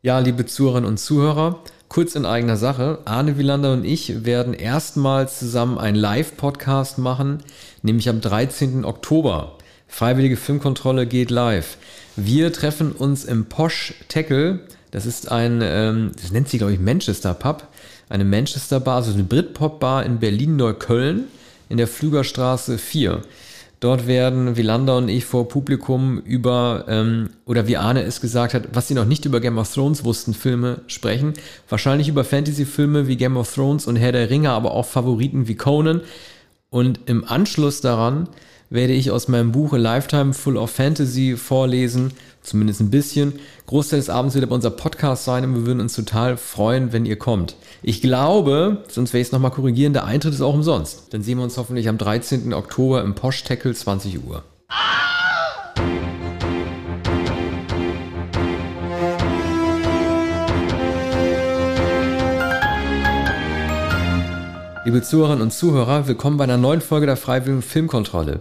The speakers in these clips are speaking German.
Ja, liebe Zuhörerinnen und Zuhörer, kurz in eigener Sache. Arne Wielander und ich werden erstmals zusammen einen Live-Podcast machen, nämlich am 13. Oktober. Freiwillige Filmkontrolle geht live. Wir treffen uns im Posh Tackle. Das ist ein, ähm, das nennt sich, glaube ich, Manchester Pub. Eine Manchester Bar, also eine Britpop-Bar in Berlin-Neukölln in der Flügerstraße 4. Dort werden Wielander und ich vor Publikum über, ähm, oder wie Arne es gesagt hat, was sie noch nicht über Game of Thrones wussten, Filme sprechen. Wahrscheinlich über Fantasy-Filme wie Game of Thrones und Herr der Ringe, aber auch Favoriten wie Conan. Und im Anschluss daran werde ich aus meinem Buch A Lifetime Full of Fantasy vorlesen, zumindest ein bisschen. Großteil des Abends wird aber unser Podcast sein und wir würden uns total freuen, wenn ihr kommt. Ich glaube, sonst werde ich es nochmal korrigieren, der Eintritt ist auch umsonst. Dann sehen wir uns hoffentlich am 13. Oktober im Posh Tackle 20 Uhr. Liebe Zuhörerinnen und Zuhörer, willkommen bei einer neuen Folge der Freiwilligen Filmkontrolle,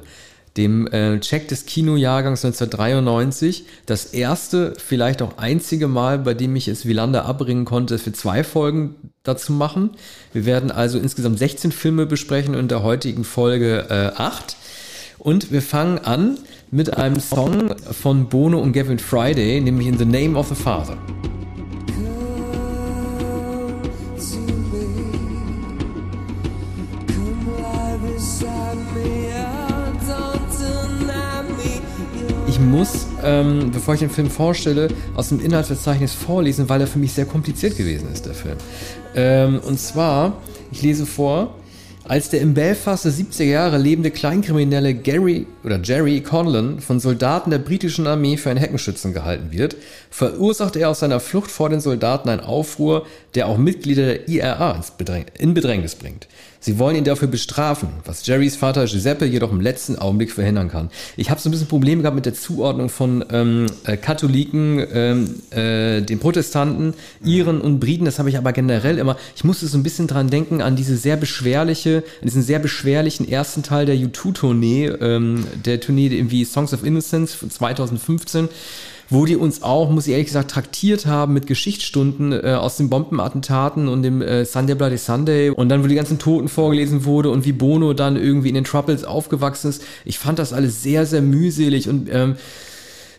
dem äh, Check des Kinojahrgangs 1993. Das erste, vielleicht auch einzige Mal, bei dem ich es Wielander abbringen konnte, für zwei Folgen dazu machen. Wir werden also insgesamt 16 Filme besprechen und in der heutigen Folge äh, 8. Und wir fangen an mit einem Song von Bono und Gavin Friday, nämlich In the Name of the Father. Ich muss, ähm, bevor ich den Film vorstelle, aus dem Inhaltsverzeichnis vorlesen, weil er für mich sehr kompliziert gewesen ist, der Film. Ähm, und zwar, ich lese vor, als der im Belfast der 70er Jahre lebende Kleinkriminelle Gary oder Jerry Conlon von Soldaten der britischen Armee für einen Heckenschützen gehalten wird, verursacht er aus seiner Flucht vor den Soldaten einen Aufruhr, der auch Mitglieder der IRA in Bedrängnis bringt. Sie wollen ihn dafür bestrafen, was Jerrys Vater Giuseppe jedoch im letzten Augenblick verhindern kann. Ich habe so ein bisschen Probleme gehabt mit der Zuordnung von ähm, äh, Katholiken, ähm, äh, den Protestanten, Iren und Briten. Das habe ich aber generell immer. Ich musste so ein bisschen dran denken an diese sehr beschwerliche, an diesen sehr beschwerlichen ersten Teil der U2-Tournee, ähm, der Tournee irgendwie Songs of Innocence von 2015 wo die uns auch, muss ich ehrlich gesagt, traktiert haben mit Geschichtsstunden äh, aus den Bombenattentaten und dem äh, Sunday Bloody Sunday und dann, wo die ganzen Toten vorgelesen wurde und wie Bono dann irgendwie in den Troubles aufgewachsen ist. Ich fand das alles sehr, sehr mühselig und ähm,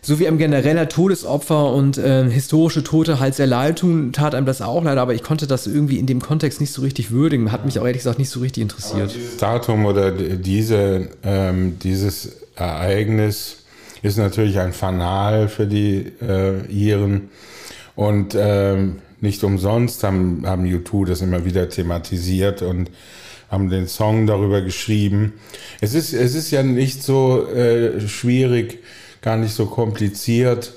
so wie einem genereller Todesopfer und äh, historische Tote halt sehr leid tun, tat einem das auch leid, aber ich konnte das irgendwie in dem Kontext nicht so richtig würdigen. Hat mich auch ehrlich gesagt nicht so richtig interessiert. dieses Datum oder diese, ähm, dieses Ereignis ist natürlich ein Fanal für die äh, Iren. Und ähm, nicht umsonst haben, haben U2 das immer wieder thematisiert und haben den Song darüber geschrieben. Es ist, es ist ja nicht so äh, schwierig, gar nicht so kompliziert,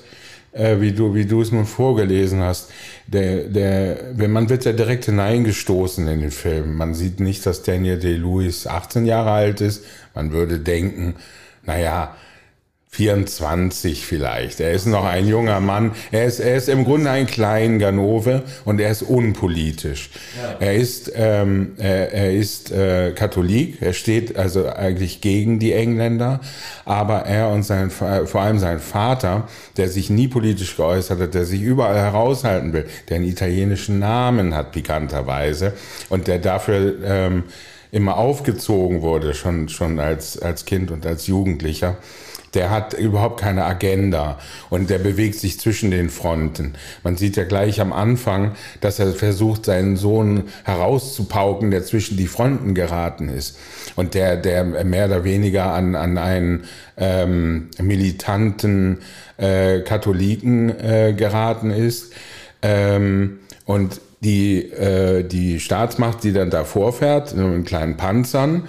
äh, wie du, wie du es nun vorgelesen hast. Der, der, wenn man wird ja direkt hineingestoßen in den Film. Man sieht nicht, dass Daniel Day-Lewis 18 Jahre alt ist. Man würde denken, naja, 24 vielleicht. Er ist noch ein junger Mann. Er ist, er ist im Grunde ein klein Ganove und er ist unpolitisch. Ja. Er ist, ähm, er, er ist äh, Katholik. Er steht also eigentlich gegen die Engländer. Aber er und sein, vor allem sein Vater, der sich nie politisch geäußert hat, der sich überall heraushalten will, der einen italienischen Namen hat, pikanterweise, und der dafür ähm, immer aufgezogen wurde, schon, schon als, als Kind und als Jugendlicher der hat überhaupt keine Agenda und der bewegt sich zwischen den Fronten. Man sieht ja gleich am Anfang, dass er versucht, seinen Sohn herauszupauken, der zwischen die Fronten geraten ist und der, der mehr oder weniger an, an einen ähm, militanten äh, Katholiken äh, geraten ist. Ähm, und die, äh, die Staatsmacht, die dann da vorfährt, mit kleinen Panzern,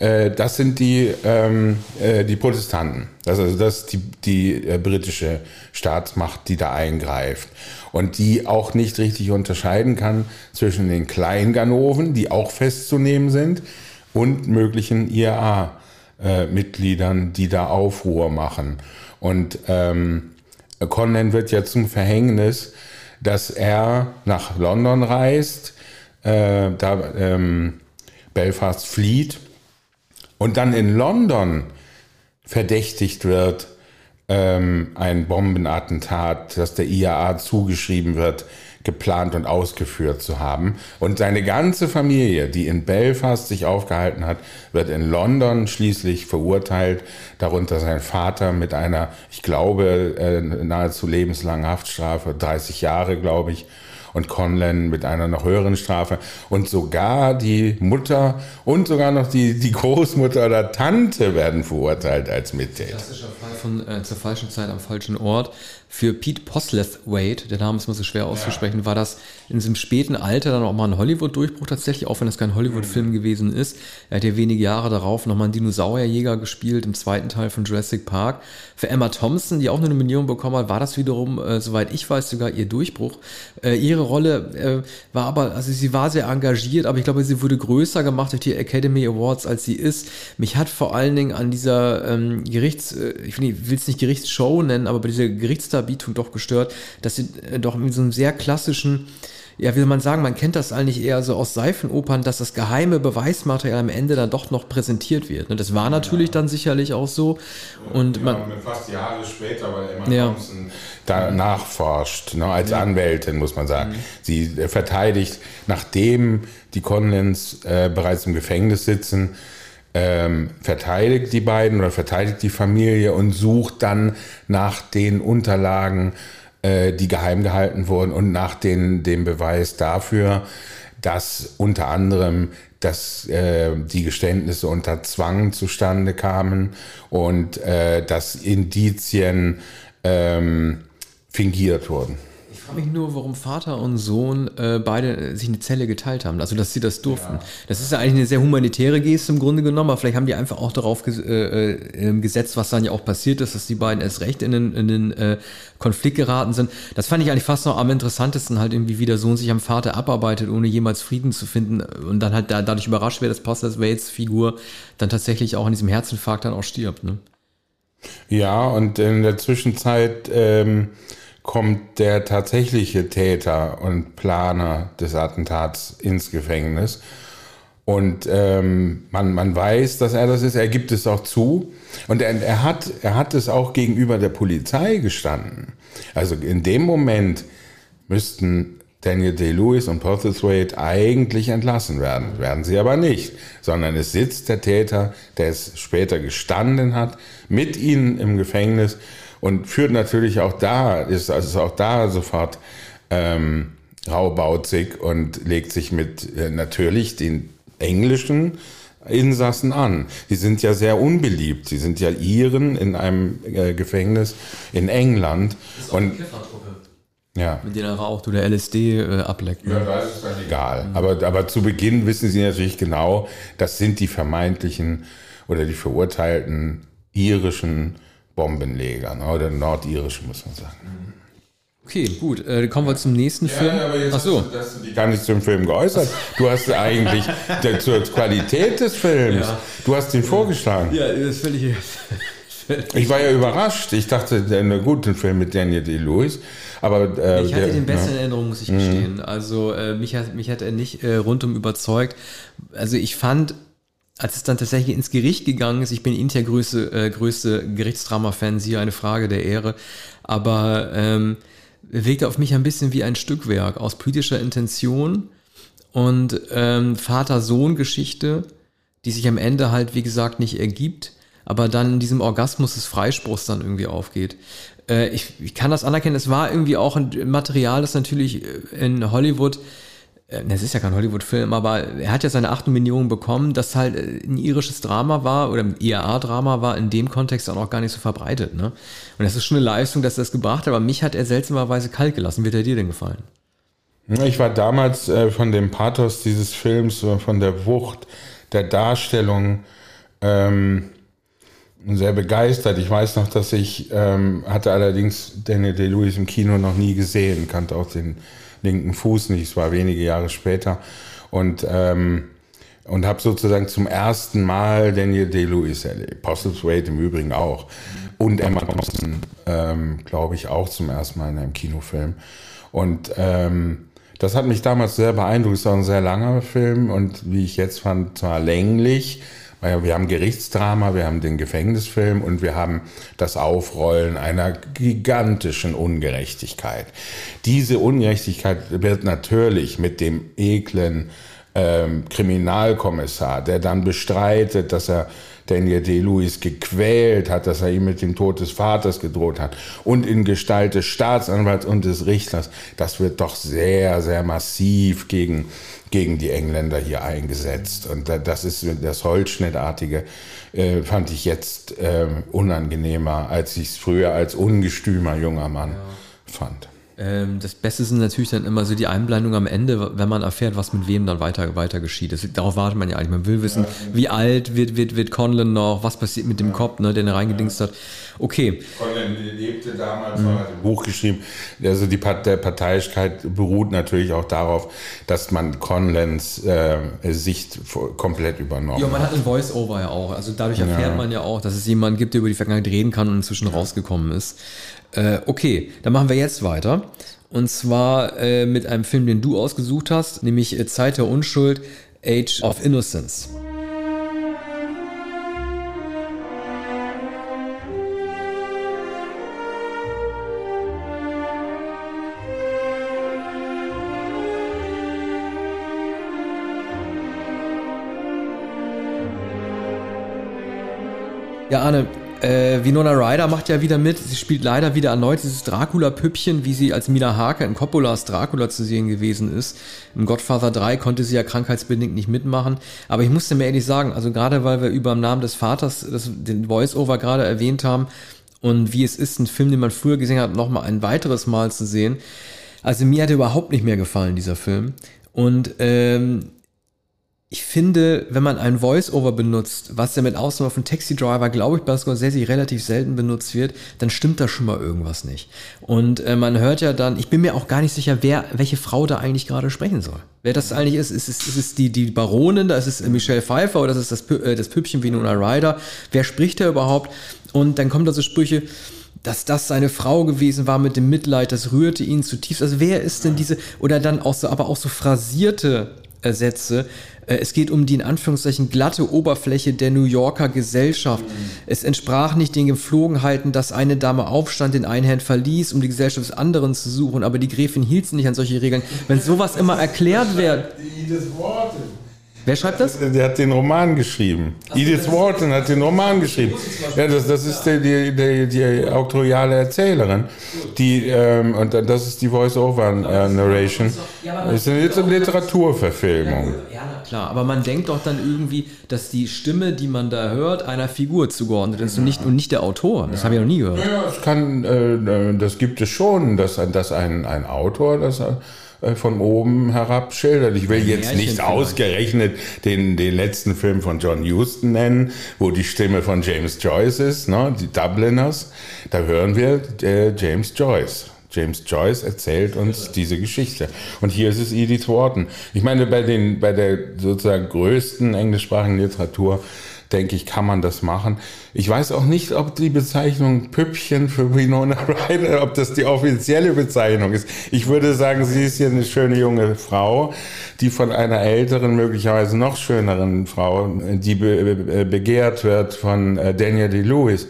äh, das sind die, ähm, äh, die Protestanten. Das, also das ist die, die äh, britische Staatsmacht, die da eingreift. Und die auch nicht richtig unterscheiden kann zwischen den Kleinganoven, die auch festzunehmen sind, und möglichen IRA-Mitgliedern, die da Aufruhr machen. Und ähm, Conan wird ja zum Verhängnis, dass er nach London reist, äh, da ähm, Belfast flieht und dann in London verdächtigt wird, ähm, ein Bombenattentat, das der IAA zugeschrieben wird, geplant und ausgeführt zu haben. Und seine ganze Familie, die in Belfast sich aufgehalten hat, wird in London schließlich verurteilt. Darunter sein Vater mit einer, ich glaube, äh, nahezu lebenslangen Haftstrafe, 30 Jahre, glaube ich und Conlan mit einer noch höheren Strafe. Und sogar die Mutter und sogar noch die, die Großmutter oder Tante werden verurteilt als Mittäter. Klassischer Fall von äh, zur falschen Zeit am falschen Ort. Für Pete Poslethwaite, der Name ist mal so schwer auszusprechen, ja. war das in diesem späten Alter dann auch mal ein Hollywood-Durchbruch tatsächlich, auch wenn das kein Hollywood-Film mhm. gewesen ist. Er hat ja wenige Jahre darauf nochmal einen Dinosaurierjäger gespielt im zweiten Teil von Jurassic Park. Für Emma Thompson, die auch eine Nominierung bekommen hat, war das wiederum, äh, soweit ich weiß, sogar ihr Durchbruch. Äh, ihre Rolle äh, war aber, also sie war sehr engagiert, aber ich glaube, sie wurde größer gemacht durch die Academy Awards, als sie ist. Mich hat vor allen Dingen an dieser ähm, Gerichts, äh, ich will es nicht Gerichtsshow nennen, aber bei dieser Gerichts Darbietung doch gestört, dass sie äh, doch mit so einem sehr klassischen, ja, wie soll man sagen, man kennt das eigentlich eher so aus Seifenopern, dass das geheime Beweismaterial am Ende dann doch noch präsentiert wird. Und das war natürlich ja. dann sicherlich auch so. Und ja, man, fast Jahre später, weil Emma ja. Thompson da nachforscht, ne, als ja. Anwältin, muss man sagen. Mhm. Sie äh, verteidigt, nachdem die Conlens äh, bereits im Gefängnis sitzen, ähm, verteidigt die beiden oder verteidigt die Familie und sucht dann nach den Unterlagen, äh, die geheim gehalten wurden und nach den, dem Beweis dafür, dass unter anderem dass äh, die Geständnisse unter Zwang zustande kamen und äh, dass Indizien ähm, fingiert wurden frage mich nur, warum Vater und Sohn äh, beide äh, sich eine Zelle geteilt haben, also dass sie das durften. Ja. Das ist ja eigentlich eine sehr humanitäre Geste im Grunde genommen, aber vielleicht haben die einfach auch darauf ges äh, äh, gesetzt, was dann ja auch passiert ist, dass die beiden erst recht in den, in den äh, Konflikt geraten sind. Das fand ich eigentlich fast noch am interessantesten, halt irgendwie, wie der Sohn sich am Vater abarbeitet, ohne jemals Frieden zu finden und dann halt da, dadurch überrascht wird, dass Pastor Waits Figur dann tatsächlich auch an diesem Herzinfarkt dann auch stirbt. Ne? Ja, und in der Zwischenzeit ähm, kommt der tatsächliche Täter und Planer des Attentats ins Gefängnis. Und ähm, man, man weiß, dass er das ist. Er gibt es auch zu. Und er, er, hat, er hat es auch gegenüber der Polizei gestanden. Also in dem Moment müssten Daniel Day-Lewis und Portheswaite eigentlich entlassen werden. Werden sie aber nicht. Sondern es sitzt der Täter, der es später gestanden hat, mit ihnen im Gefängnis und führt natürlich auch da, ist also auch da sofort ähm, raubauzig und legt sich mit äh, natürlich den englischen Insassen an. Die sind ja sehr unbeliebt. Sie sind ja Iren in einem äh, Gefängnis in England. Das ist auch und ja. Mit denen er raucht oder LSD äh, ableckt. Ne? Ja, da ist es dann egal. Mhm. Aber, aber zu Beginn wissen sie natürlich genau, das sind die vermeintlichen oder die verurteilten irischen Bombenleger, ne? oder nordirischen, muss man sagen. Okay, gut. Äh, kommen wir zum nächsten ja, Film. aber jetzt Ach so. hast, du, hast du dich gar nicht zum Film geäußert. Du hast eigentlich der, zur Qualität des Films. Ja. Du hast ihn vorgeschlagen. Ja, das ist völlig. ich war ja überrascht. Ich dachte, der eine gute Film mit Daniel Day-Lewis. Aber, äh, ich hatte der, den besten ja. Erinnerung, muss ich gestehen. Mhm. Also äh, mich, hat, mich hat er nicht äh, rundum überzeugt. Also ich fand als es dann tatsächlich ins Gericht gegangen ist, ich bin Inter größte, äh, größte Gerichtsdrama-Fan, siehe eine Frage der Ehre, aber ähm, wirkte auf mich ein bisschen wie ein Stückwerk aus politischer Intention und ähm, Vater-Sohn-Geschichte, die sich am Ende halt, wie gesagt, nicht ergibt, aber dann in diesem Orgasmus des Freispruchs dann irgendwie aufgeht. Äh, ich, ich kann das anerkennen, es war irgendwie auch ein Material, das natürlich in Hollywood äh, es ist ja kein Hollywood-Film, aber er hat ja seine 8 Millionen bekommen, das halt äh, ein irisches Drama war oder ein IAA-Drama war in dem Kontext auch noch gar nicht so verbreitet. Ne? Und das ist schon eine Leistung, dass er das gebracht hat, aber mich hat er seltsamerweise kalt gelassen. Wird er dir denn gefallen? Ich war damals äh, von dem Pathos dieses Films, äh, von der Wucht der Darstellung ähm, sehr begeistert. Ich weiß noch, dass ich ähm, hatte allerdings Daniel Day-Lewis im Kino noch nie gesehen, kannte auch den linken Fuß nicht. Es war wenige Jahre später. Und, ähm, und habe sozusagen zum ersten Mal Daniel Day-Lewis erlebt. Postlethwaite im Übrigen auch. Und Emma Thompson, ähm, glaube ich, auch zum ersten Mal in einem Kinofilm. Und ähm, das hat mich damals sehr beeindruckt. Es war ein sehr langer Film und wie ich jetzt fand, zwar länglich, wir haben Gerichtsdrama, wir haben den Gefängnisfilm und wir haben das Aufrollen einer gigantischen Ungerechtigkeit. Diese Ungerechtigkeit wird natürlich mit dem eklen ähm, Kriminalkommissar, der dann bestreitet, dass er Daniel D-Lewis gequält hat, dass er ihm mit dem Tod des Vaters gedroht hat und in Gestalt des Staatsanwalts und des Richters, das wird doch sehr, sehr massiv gegen, gegen die Engländer hier eingesetzt. Und das ist das Holzschnittartige, äh, fand ich jetzt äh, unangenehmer, als ich es früher als ungestümer junger Mann ja. fand. Ähm, das Beste sind natürlich dann immer so die Einblendungen am Ende, wenn man erfährt, was mit wem dann weiter, weiter geschieht. Das, darauf wartet man ja eigentlich. Man will wissen, wie alt wird, wird, wird Conlon noch, was passiert mit dem ja. Kopf, ne, den er reingedingst hat. Okay. Conlon lebte damals, mhm. hat ein Buch geschrieben. Also die der Parteiischkeit beruht natürlich auch darauf, dass man Conlons äh, Sicht komplett übernommen hat. Ja, man hat ein Voice-Over ja auch. Also dadurch erfährt ja. man ja auch, dass es jemanden gibt, der über die Vergangenheit reden kann und inzwischen rausgekommen ist. Äh, okay, dann machen wir jetzt weiter. Und zwar äh, mit einem Film, den du ausgesucht hast, nämlich äh, Zeit der Unschuld, Age of Innocence. Ja, Arne, äh, Winona Ryder macht ja wieder mit. Sie spielt leider wieder erneut dieses Dracula-Püppchen, wie sie als Mina Harker in Coppolas Dracula zu sehen gewesen ist. Im Godfather 3 konnte sie ja krankheitsbedingt nicht mitmachen. Aber ich musste mir ehrlich sagen, also gerade weil wir über den Namen des Vaters das, den Voice-Over gerade erwähnt haben und wie es ist, einen Film, den man früher gesehen hat, nochmal ein weiteres Mal zu sehen. Also mir hat er überhaupt nicht mehr gefallen, dieser Film. Und ähm, ich finde, wenn man ein Voice-Over benutzt, was ja mit Ausnahme von Taxi Driver, glaube ich, bei Scorsese relativ selten benutzt wird, dann stimmt da schon mal irgendwas nicht. Und äh, man hört ja dann, ich bin mir auch gar nicht sicher, wer, welche Frau da eigentlich gerade sprechen soll. Wer das eigentlich ist, ist es, ist es die, die Baronin, da ist es Michelle Pfeiffer oder ist es das, äh, das Püppchen wie Nuna Ryder? Wer spricht da überhaupt? Und dann kommen da so Sprüche, dass das seine Frau gewesen war mit dem Mitleid, das rührte ihn zutiefst. Also wer ist denn diese, oder dann auch so, aber auch so phrasierte Sätze, äh, es geht um die in Anführungszeichen glatte Oberfläche der New Yorker Gesellschaft. Mhm. Es entsprach nicht den Gepflogenheiten, dass eine Dame aufstand, den Einhand verließ, um die Gesellschaft des anderen zu suchen, aber die Gräfin hielt sich nicht an solche Regeln. Wenn sowas immer erklärt wird. Wer schreibt das? Der hat den Roman geschrieben. Ach, Edith Wharton hat den Roman geschrieben. Ja, das, das ist die, die, die, die auktoriale Erzählerin. Die, ähm, und das ist die Voice-Over-Narration. Das ist eine Literaturverfilmung. Ja, klar. Aber man denkt doch dann irgendwie, dass die Stimme, die man da hört, einer Figur zugeordnet ist und nicht, und nicht der Autor. Das ja. habe ich noch nie gehört. Ja, das kann, äh, das gibt es schon, dass, dass ein, ein Autor das äh, von oben herab schildert. Ich will jetzt nicht ausgerechnet den, den letzten Film von John Huston nennen, wo die Stimme von James Joyce ist, ne, die Dubliners. Da hören wir äh, James Joyce. James Joyce erzählt uns diese Geschichte. Und hier ist es Edith Wharton. Ich meine, bei, den, bei der sozusagen größten englischsprachigen Literatur denke ich, kann man das machen. Ich weiß auch nicht, ob die Bezeichnung Püppchen für Winona Ryder, ob das die offizielle Bezeichnung ist. Ich würde sagen, sie ist hier eine schöne junge Frau, die von einer älteren, möglicherweise noch schöneren Frau, die be begehrt wird von äh, Daniel D-Lewis.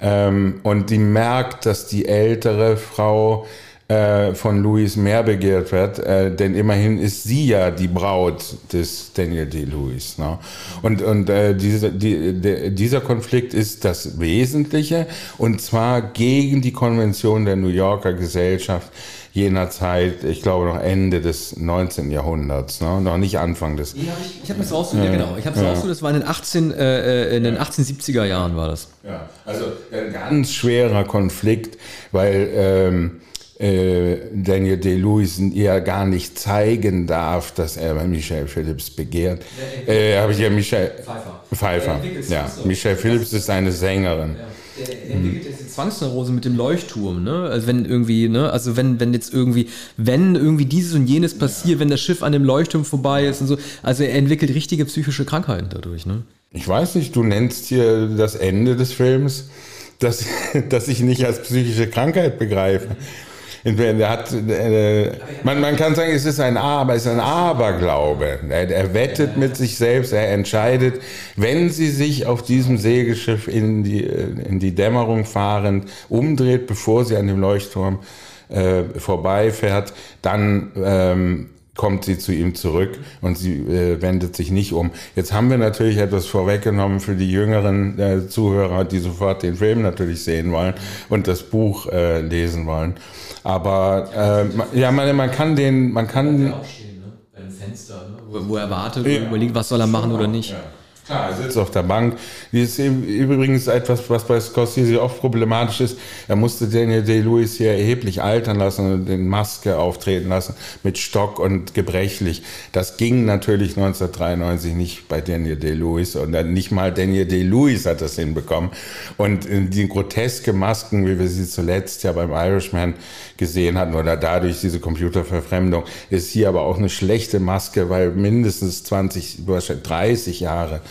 Ähm, und die merkt, dass die ältere Frau äh, von Louis mehr begehrt wird, äh, denn immerhin ist sie ja die Braut des Daniel D. Lewis. Ne? Und, und äh, diese, die, de, dieser Konflikt ist das Wesentliche und zwar gegen die Konvention der New Yorker Gesellschaft jener Zeit, ich glaube noch Ende des 19. Jahrhunderts, ne? noch nicht Anfang des. Ja, ich, ich habe das rausgesucht, ja, genau. Ich habe das ja. rausgesucht, das war in den, 18, äh, äh, in den 1870er Jahren war das. Ja, also ein ganz schwerer Konflikt, weil ähm, äh, Daniel Day-Lewis ihr gar nicht zeigen darf, dass er bei Michelle Phillips begehrt. Äh, Habe ich ja Michelle Pfeiffer. Pfeiffer. Ja, Michelle Phillips ist eine Sängerin. Ja. Der entwickelt jetzt die Zwangsneurose mit dem Leuchtturm, ne? Also wenn irgendwie, ne, also wenn, wenn jetzt irgendwie, wenn irgendwie dieses und jenes passiert, ja. wenn das Schiff an dem Leuchtturm vorbei ist und so, also er entwickelt richtige psychische Krankheiten dadurch, ne? Ich weiß nicht, du nennst hier das Ende des Films, das, das ich nicht als psychische Krankheit begreife. Der hat, äh, man, man kann sagen, es ist ein Aber, es ist ein Aberglaube. Er, er wettet mit sich selbst, er entscheidet, wenn sie sich auf diesem Segelschiff in die, in die Dämmerung fahrend umdreht, bevor sie an dem Leuchtturm äh, vorbeifährt, dann ähm, kommt sie zu ihm zurück und sie äh, wendet sich nicht um. Jetzt haben wir natürlich etwas vorweggenommen für die jüngeren äh, Zuhörer, die sofort den Film natürlich sehen wollen und das Buch äh, lesen wollen. Aber äh, ja, man, man kann den, man kann. Aufstehen, ne? Beim Fenster, ne? wo, wo er wartet und überlegt, was soll er machen oder nicht. Ja. Klar, er sitzt auf der Bank. Die ist übrigens etwas, was bei Scorsese oft problematisch ist. Er musste Daniel Day-Lewis hier erheblich altern lassen und den Maske auftreten lassen mit Stock und gebrechlich. Das ging natürlich 1993 nicht bei Daniel Day-Lewis und nicht mal Daniel Day-Lewis hat das hinbekommen. Und die groteske Masken, wie wir sie zuletzt ja beim Irishman gesehen hatten oder dadurch diese Computerverfremdung, ist hier aber auch eine schlechte Maske, weil mindestens 20, 30 Jahre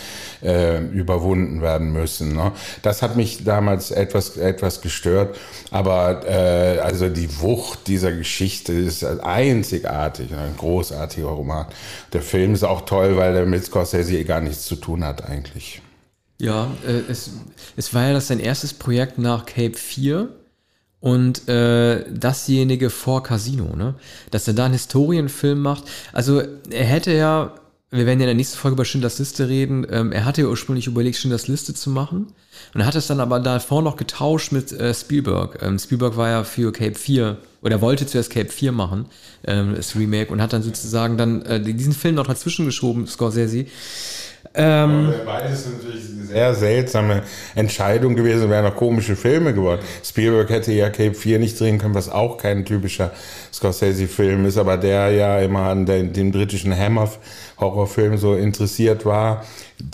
äh, überwunden werden müssen. Ne? Das hat mich damals etwas, etwas gestört, aber äh, also die Wucht dieser Geschichte ist einzigartig, ein großartiger Roman. Der Film ist auch toll, weil er mit Scorsese gar nichts zu tun hat eigentlich. Ja, äh, es, es war ja das sein erstes Projekt nach Cape 4 und äh, dasjenige vor Casino, ne? Dass er da einen Historienfilm macht. Also er hätte ja wir werden ja in der nächsten Folge über Schindlers Liste reden. Ähm, er hatte ja ursprünglich überlegt, Schindlers Liste zu machen. Und hat es dann aber davor noch getauscht mit äh, Spielberg. Ähm, Spielberg war ja für Cape 4, oder wollte zuerst Cape 4 machen, ähm, das Remake, und hat dann sozusagen dann äh, diesen Film noch dazwischen geschoben, Scorsese. Ähm, Beides sind natürlich sehr seltsame Entscheidung gewesen, wären noch komische Filme geworden. Spielberg hätte ja Cape 4 nicht drehen können, was auch kein typischer Scorsese-Film ist, aber der ja immer an den, den britischen Hammer Horrorfilm so interessiert war.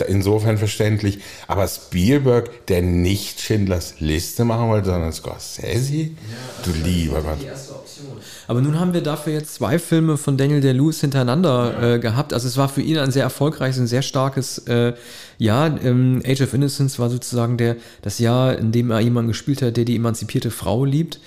Insofern verständlich. Aber Spielberg, der nicht Schindlers Liste machen wollte, sondern Scorsese? Ja, du lieber Gott. Aber nun haben wir dafür jetzt zwei Filme von Daniel Day-Lewis hintereinander äh, gehabt. Also es war für ihn ein sehr erfolgreiches, ein sehr starkes äh, Jahr. Ähm, Age of Innocence war sozusagen der, das Jahr, in dem er jemanden gespielt hat, der die emanzipierte Frau liebt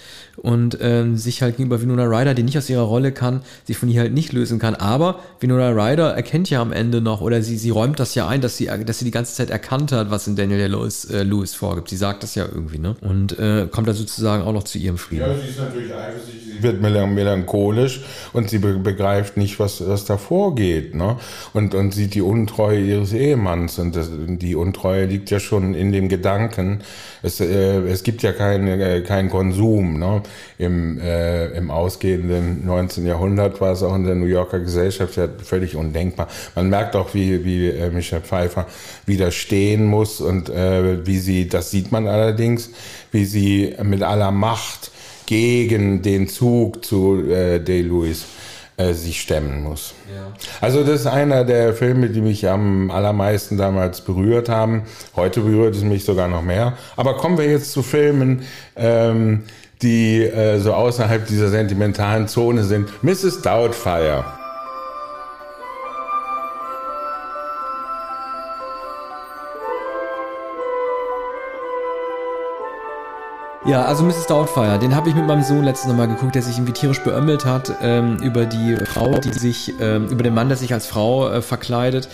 und ähm, sich halt gegenüber Winona Ryder, die nicht aus ihrer Rolle kann, sich von ihr halt nicht lösen kann. Aber Winona Ryder erkennt ja am Ende noch, oder sie, sie räumt das ja ein, dass sie, dass sie die ganze Zeit erkannt hat, was in Daniel Lewis, äh, Lewis vorgibt. Sie sagt das ja irgendwie, ne? Und äh, kommt da sozusagen auch noch zu ihrem Frieden. Ja, sie ist natürlich eifersüchtig, sie wird melancholisch und sie begreift nicht, was, was da vorgeht, ne? Und, und sieht die Untreue ihres Ehemanns. Und das, die Untreue liegt ja schon in dem Gedanken, es, äh, es gibt ja keinen äh, kein Konsum, ne? Im, äh, Im ausgehenden 19. Jahrhundert war es auch in der New Yorker Gesellschaft ja völlig undenkbar. Man merkt auch, wie, wie äh, Michelle Pfeiffer widerstehen muss und äh, wie sie, das sieht man allerdings, wie sie mit aller Macht gegen den Zug zu äh, Day-Lewis äh, sich stemmen muss. Ja. Also das ist einer der Filme, die mich am allermeisten damals berührt haben. Heute berührt es mich sogar noch mehr. Aber kommen wir jetzt zu Filmen, ähm, die äh, so außerhalb dieser sentimentalen Zone sind. Mrs. Doubtfire. Ja, also Mrs. Doubtfire, den habe ich mit meinem Sohn letztes Mal geguckt, der sich irgendwie tierisch beömmelt hat ähm, über die Frau, die sich, ähm, über den Mann, der sich als Frau äh, verkleidet.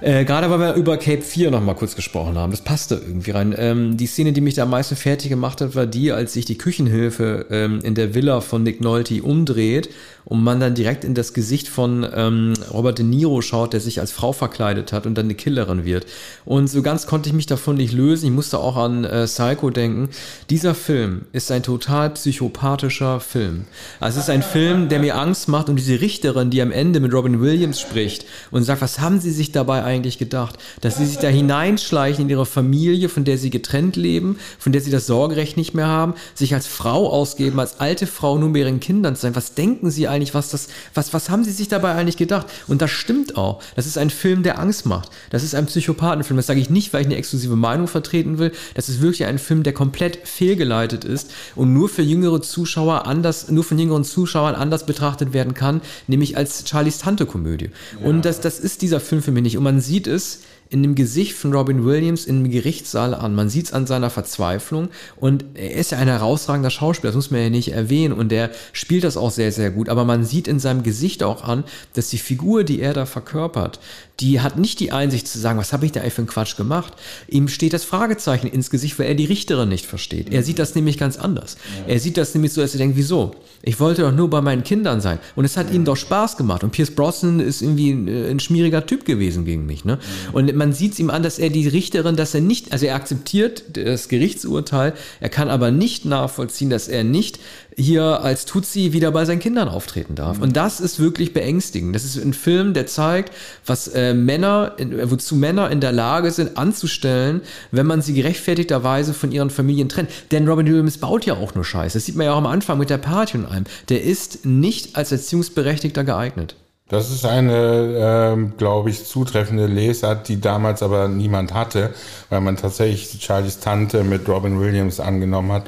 Äh, gerade weil wir über Cape 4 noch mal kurz gesprochen haben, das passte irgendwie rein. Ähm, die Szene, die mich da am meisten fertig gemacht hat, war die, als sich die Küchenhilfe ähm, in der Villa von Nick Nolte umdreht und man dann direkt in das Gesicht von ähm, Robert De Niro schaut, der sich als Frau verkleidet hat und dann eine Killerin wird. Und so ganz konnte ich mich davon nicht lösen. Ich musste auch an äh, Psycho denken. Dieser Film ist ein total psychopathischer Film. Also es ist ein Film, der mir Angst macht und diese Richterin, die am Ende mit Robin Williams spricht und sagt, was haben sie sich dabei eigentlich gedacht? Dass sie sich da hineinschleichen in ihre Familie, von der sie getrennt leben, von der sie das Sorgerecht nicht mehr haben, sich als Frau ausgeben, als alte Frau nur mit ihren Kindern zu sein. Was denken sie eigentlich, was das, was, was haben sie sich dabei eigentlich gedacht? Und das stimmt auch. Das ist ein Film, der Angst macht. Das ist ein Psychopathenfilm. Das sage ich nicht, weil ich eine exklusive Meinung vertreten will. Das ist wirklich ein Film, der komplett fehlgeleitet ist und nur für jüngere Zuschauer anders, nur von jüngeren Zuschauern anders betrachtet werden kann, nämlich als Charlies Tante-Komödie. Ja. Und das, das ist dieser Film für mich nicht. Und man sieht es, in dem Gesicht von Robin Williams in dem Gerichtssaal an. Man sieht es an seiner Verzweiflung und er ist ja ein herausragender Schauspieler, das muss man ja nicht erwähnen und der spielt das auch sehr, sehr gut. Aber man sieht in seinem Gesicht auch an, dass die Figur, die er da verkörpert, die hat nicht die Einsicht zu sagen, was habe ich da eigentlich für einen Quatsch gemacht. Ihm steht das Fragezeichen ins Gesicht, weil er die Richterin nicht versteht. Er sieht das nämlich ganz anders. Er sieht das nämlich so, dass er denkt, wieso? Ich wollte doch nur bei meinen Kindern sein. Und es hat ja. ihm doch Spaß gemacht. Und Pierce Brosnan ist irgendwie ein, äh, ein schmieriger Typ gewesen gegen mich. Ne? Und man sieht es ihm an, dass er die Richterin, dass er nicht, also er akzeptiert das Gerichtsurteil, er kann aber nicht nachvollziehen, dass er nicht hier als Tutsi wieder bei seinen Kindern auftreten darf. Und das ist wirklich beängstigend. Das ist ein Film, der zeigt, was äh, Männer, wozu Männer in der Lage sind anzustellen, wenn man sie gerechtfertigterweise von ihren Familien trennt. Denn Robin Williams baut ja auch nur Scheiße. Das sieht man ja auch am Anfang mit der Party und allem. Der ist nicht als Erziehungsberechtigter geeignet. Das ist eine, äh, glaube ich, zutreffende Lesart, die damals aber niemand hatte, weil man tatsächlich Charlies Tante mit Robin Williams angenommen hat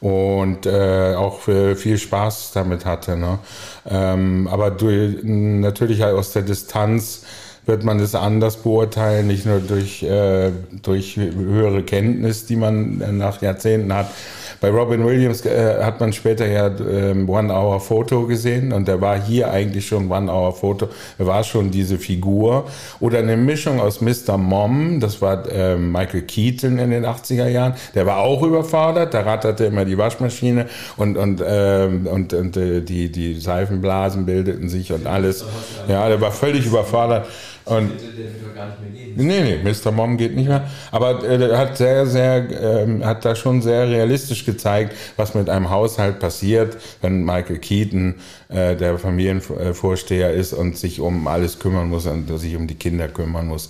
und äh, auch viel Spaß damit hatte. Ne? Ähm, aber durch, natürlich halt aus der Distanz wird man es anders beurteilen, nicht nur durch, äh, durch höhere Kenntnis, die man nach Jahrzehnten hat, bei Robin Williams äh, hat man später ja ähm, One Hour Photo gesehen und der war hier eigentlich schon One Hour Photo. Er war schon diese Figur. Oder eine Mischung aus Mr. Mom, das war äh, Michael Keaton in den 80er Jahren. Der war auch überfordert, der ratterte immer die Waschmaschine und, und, äh, und, und äh, die, die Seifenblasen bildeten sich und alles. Ja, der war völlig überfordert. Und der, der wird gar nicht mehr gehen. Nee, nee, Mr. Mom geht nicht mehr. Aber äh, er hat sehr, sehr, ähm, hat da schon sehr realistisch gezeigt, was mit einem Haushalt passiert, wenn Michael Keaton äh, der Familienvorsteher ist und sich um alles kümmern muss und sich um die Kinder kümmern muss.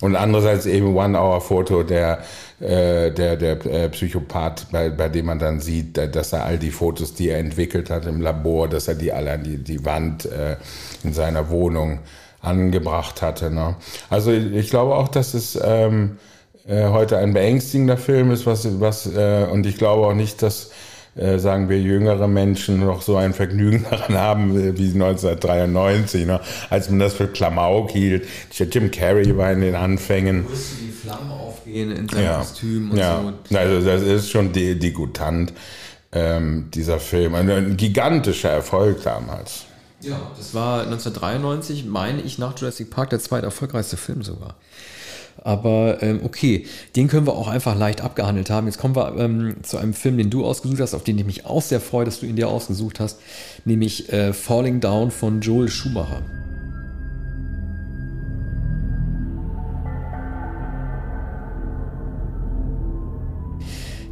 Und andererseits eben One-Hour-Foto, der, äh, der, der äh, Psychopath, bei, bei dem man dann sieht, dass er all die Fotos, die er entwickelt hat im Labor, dass er die alle an die, die Wand äh, in seiner Wohnung angebracht hatte. Ne? Also ich glaube auch, dass es ähm, äh, heute ein beängstigender Film ist, was, was äh, und ich glaube auch nicht, dass äh, sagen wir jüngere Menschen noch so ein Vergnügen daran haben wie 1993, ne? als man das für Klamauk hielt. Jim Carrey war in den Anfängen. Die Flammen aufgehen in seinem ja. Kostüm und ja. so. Also das ist schon degutant, ähm, dieser Film. Ein, ein gigantischer Erfolg damals. Ja, das war 1993, meine ich, nach Jurassic Park der zweite erfolgreichste Film sogar. Aber ähm, okay, den können wir auch einfach leicht abgehandelt haben. Jetzt kommen wir ähm, zu einem Film, den du ausgesucht hast, auf den ich mich auch sehr freue, dass du ihn dir ausgesucht hast, nämlich äh, Falling Down von Joel Schumacher.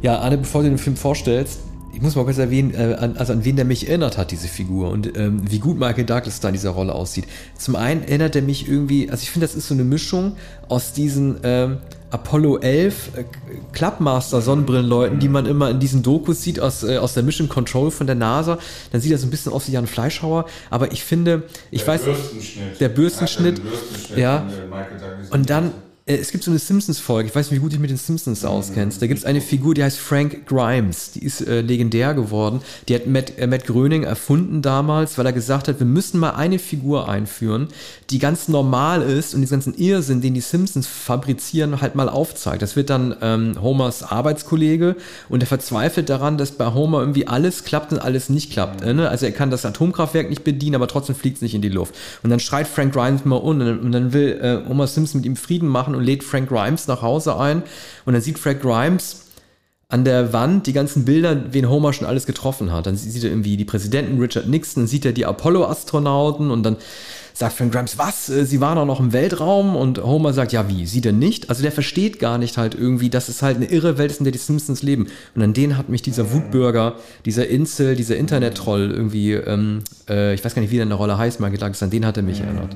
Ja, Anne, bevor du den Film vorstellst, ich muss mal kurz erwähnen, äh, an, also an wen der mich erinnert hat, diese Figur und ähm, wie gut Michael Douglas da in dieser Rolle aussieht. Zum einen erinnert er mich irgendwie, also ich finde, das ist so eine Mischung aus diesen ähm, Apollo 11 äh, Clubmaster Sonnenbrillenleuten, die man immer in diesen Dokus sieht aus, äh, aus der Mission Control von der NASA. Dann sieht er so ein bisschen aus wie Jan Fleischhauer, aber ich finde, ich der weiß, Bürstenschnitt. der Bürstenschnitt, ja, und dann es gibt so eine Simpsons-Folge, ich weiß nicht, wie gut du mit den Simpsons mhm. auskennst. Da gibt es eine Figur, die heißt Frank Grimes. Die ist äh, legendär geworden. Die hat Matt, äh, Matt Gröning erfunden damals, weil er gesagt hat, wir müssen mal eine Figur einführen, die ganz normal ist und diesen ganzen Irrsinn, den die Simpsons fabrizieren, halt mal aufzeigt. Das wird dann ähm, Homers Arbeitskollege und er verzweifelt daran, dass bei Homer irgendwie alles klappt und alles nicht klappt. Mhm. Ne? Also er kann das Atomkraftwerk nicht bedienen, aber trotzdem fliegt es nicht in die Luft. Und dann schreit Frank Grimes mal um und dann will äh, Homer Simpson mit ihm Frieden machen und lädt Frank Grimes nach Hause ein. Und dann sieht Frank Grimes an der Wand die ganzen Bilder, wen Homer schon alles getroffen hat. Dann sieht er irgendwie die Präsidenten Richard Nixon, dann sieht er die Apollo-Astronauten und dann sagt Frank Grimes, was? Äh, sie waren auch noch im Weltraum? Und Homer sagt, ja, wie? Sie denn nicht? Also der versteht gar nicht halt irgendwie, dass es halt eine irre Welt ist, in der die Simpsons leben. Und an den hat mich dieser Wutbürger, dieser Insel, dieser Internet-Troll irgendwie, ähm, äh, ich weiß gar nicht, wie der in der Rolle heißt, mal gedacht, an den hat er mich erinnert.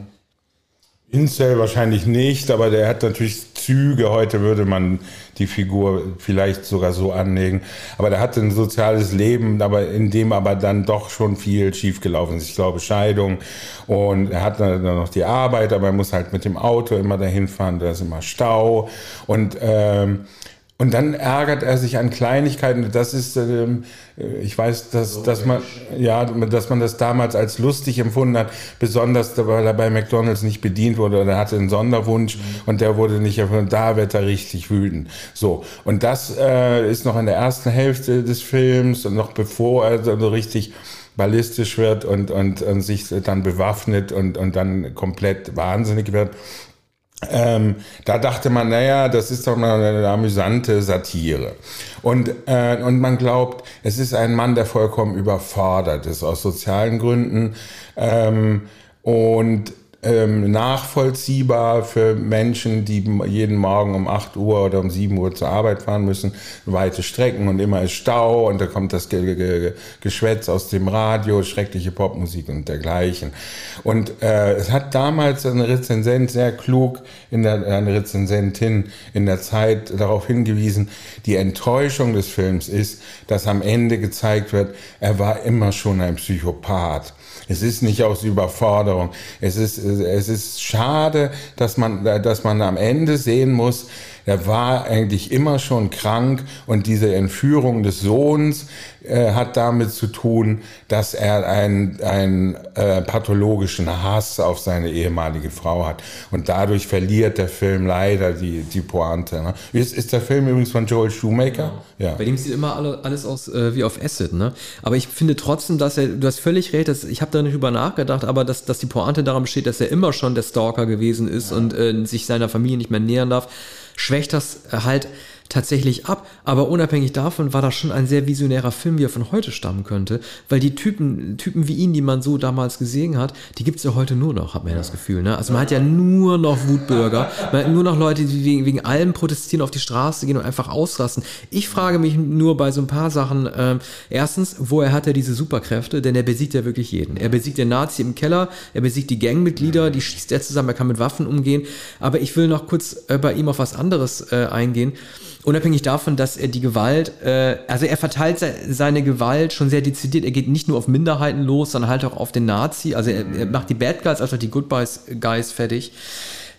Incel wahrscheinlich nicht, aber der hat natürlich Züge. Heute würde man die Figur vielleicht sogar so anlegen. Aber der hatte ein soziales Leben, aber in dem aber dann doch schon viel schiefgelaufen ist. Ich glaube Scheidung und er hat dann noch die Arbeit, aber er muss halt mit dem Auto immer dahin fahren. Da ist immer Stau und ähm, Und dann ärgert er sich an Kleinigkeiten. Das ist, ähm, ich weiß, dass, dass man, ja, dass man das damals als lustig empfunden hat, besonders weil er bei McDonalds nicht bedient wurde oder er hatte einen Sonderwunsch mhm. und der wurde nicht erfüllt. Da wird er richtig wütend. So. Und das äh, ist noch in der ersten Hälfte des Films und noch bevor er so richtig ballistisch wird und, und, und sich dann bewaffnet und, und dann komplett wahnsinnig wird. Ähm, da dachte man, naja, das ist doch mal eine amüsante Satire. Und, äh, und man glaubt, es ist ein Mann, der vollkommen überfordert ist aus sozialen Gründen. Ähm, und ähm, nachvollziehbar für Menschen, die jeden Morgen um 8 Uhr oder um 7 Uhr zur Arbeit fahren müssen, weite Strecken und immer ist Stau und da kommt das Ge Ge Geschwätz aus dem Radio, schreckliche Popmusik und dergleichen. Und äh, es hat damals ein Rezensent sehr klug, in der, eine Rezensentin in der Zeit darauf hingewiesen, die Enttäuschung des Films ist, dass am Ende gezeigt wird, er war immer schon ein Psychopath. Es ist nicht aus Überforderung. Es ist, es ist schade, dass man, dass man am Ende sehen muss, er war eigentlich immer schon krank und diese Entführung des Sohns äh, hat damit zu tun, dass er einen, äh, pathologischen Hass auf seine ehemalige Frau hat. Und dadurch verliert der Film leider die, die Pointe. Ne? Ist, ist der Film übrigens von Joel Shoemaker? Ja. ja. Bei dem sieht immer alle, alles aus äh, wie auf Acid. Ne? Aber ich finde trotzdem, dass er, du hast völlig recht, dass, ich habe da nicht drüber nachgedacht, aber dass, dass die Pointe daran besteht, dass er immer schon der Stalker gewesen ist ja. und äh, sich seiner Familie nicht mehr nähern darf schwächt das halt tatsächlich ab. Aber unabhängig davon war das schon ein sehr visionärer Film, wie er von heute stammen könnte, weil die Typen, Typen wie ihn, die man so damals gesehen hat, die gibt es ja heute nur noch, hat man ja das Gefühl. Ne? Also man hat ja nur noch Wutbürger, man hat nur noch Leute, die wegen, wegen allem protestieren, auf die Straße gehen und einfach ausrasten. Ich frage mich nur bei so ein paar Sachen, ähm, erstens, woher hat er diese Superkräfte? Denn er besiegt ja wirklich jeden. Er besiegt den Nazi im Keller, er besiegt die Gangmitglieder, die schießt er zusammen, er kann mit Waffen umgehen. Aber ich will noch kurz äh, bei ihm auf was anderes äh, eingehen unabhängig davon, dass er die Gewalt, äh, also er verteilt se seine Gewalt schon sehr dezidiert. Er geht nicht nur auf Minderheiten los, sondern halt auch auf den Nazi. Also er, er macht die Bad Guys, also die Good Guys fertig.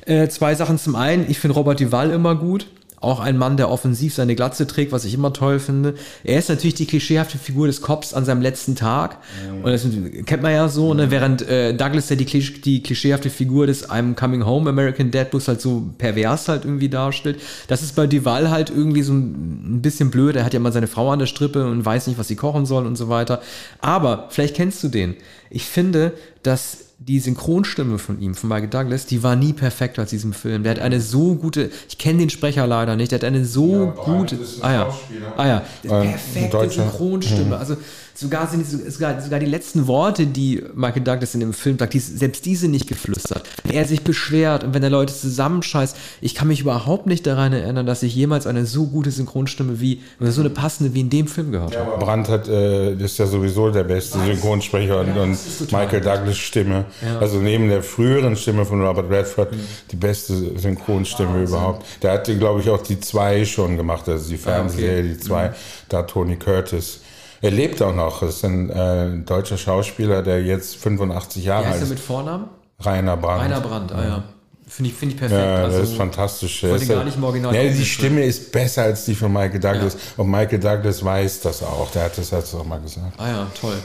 Äh, zwei Sachen zum einen, ich finde Robert Duval immer gut. Auch ein Mann, der offensiv seine Glatze trägt, was ich immer toll finde. Er ist natürlich die klischeehafte Figur des Cops an seinem letzten Tag. Mhm. Und das kennt man ja so, ne? während äh, Douglas ja die, die klischeehafte Figur des I'm Coming Home American Dad bloß halt so pervers halt irgendwie darstellt. Das ist bei Duval halt irgendwie so ein bisschen blöd. Er hat ja mal seine Frau an der Strippe und weiß nicht, was sie kochen soll und so weiter. Aber vielleicht kennst du den. Ich finde, dass die Synchronstimme von ihm, von Michael Douglas, die war nie perfekt als diesem Film. Der hat eine so gute, ich kenne den Sprecher leider nicht, der hat eine so ja, gute, ah ja, ah ja, perfekte Synchronstimme. Also sogar sind sogar, sogar die letzten Worte, die Michael Douglas in dem Film sagt, die, selbst diese nicht geflüstert. Wenn er sich beschwert und wenn er Leute zusammenscheißt, ich kann mich überhaupt nicht daran erinnern, dass ich jemals eine so gute Synchronstimme wie, oder so eine passende wie in dem Film gehört ja, habe. Brandt hat, äh, ist ja sowieso der beste Was? Synchronsprecher ja, und, Michael Douglas Stimme. Ja. Also neben der früheren Stimme von Robert Redford mhm. die beste Synchronstimme Wahnsinn. überhaupt. Der hat, glaube ich, auch die zwei schon gemacht, also die Fernsehserie, ah, okay. die zwei, mhm. da Tony Curtis. Er lebt auch noch. Das ist ein äh, deutscher Schauspieler, der jetzt 85 Jahre alt ist. Wie heißt er mit Vornamen? Rainer Brandt. Rainer Brandt, ah ja. Finde ich, find ich perfekt. Ja, das also, ist fantastisch. Ich gar nicht im Original ja, die Stimme ist besser als die von Michael Douglas. Ja. Und Michael Douglas weiß das auch. Der hat das jetzt auch mal gesagt. Ah ja, toll.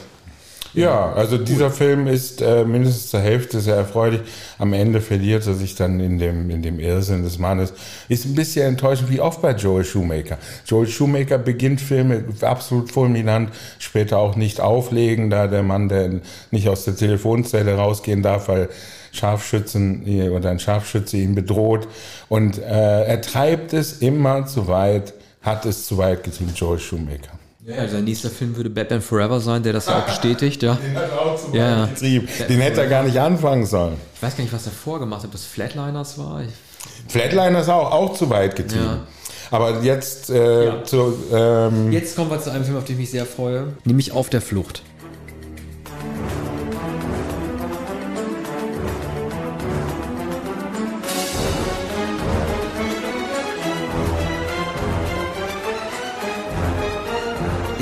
Ja, also dieser Film ist äh, mindestens zur Hälfte sehr erfreulich. Am Ende verliert er sich dann in dem, in dem Irrsinn des Mannes. Ist ein bisschen enttäuschend, wie oft bei Joel Shoemaker. Joel Shoemaker beginnt Filme absolut fulminant, später auch nicht auflegen, da der Mann, der nicht aus der Telefonzelle rausgehen darf, weil Scharfschützen oder ein Scharfschütze ihn bedroht. Und äh, er treibt es immer zu weit, hat es zu weit getrieben, Joel Shoemaker. Ja, sein nächster Film würde Batman Forever sein, der das ja auch bestätigt, ja. Den hat er auch zum ja. Betrieb. Den hätte er gar nicht anfangen sollen. Ich weiß gar nicht, was er vorgemacht hat, ob das Flatliners war. Ich Flatliners auch, auch zu weit getrieben. Ja. Aber jetzt äh, ja. zu. Ähm jetzt kommen wir zu einem Film, auf den ich mich sehr freue, nämlich Auf der Flucht.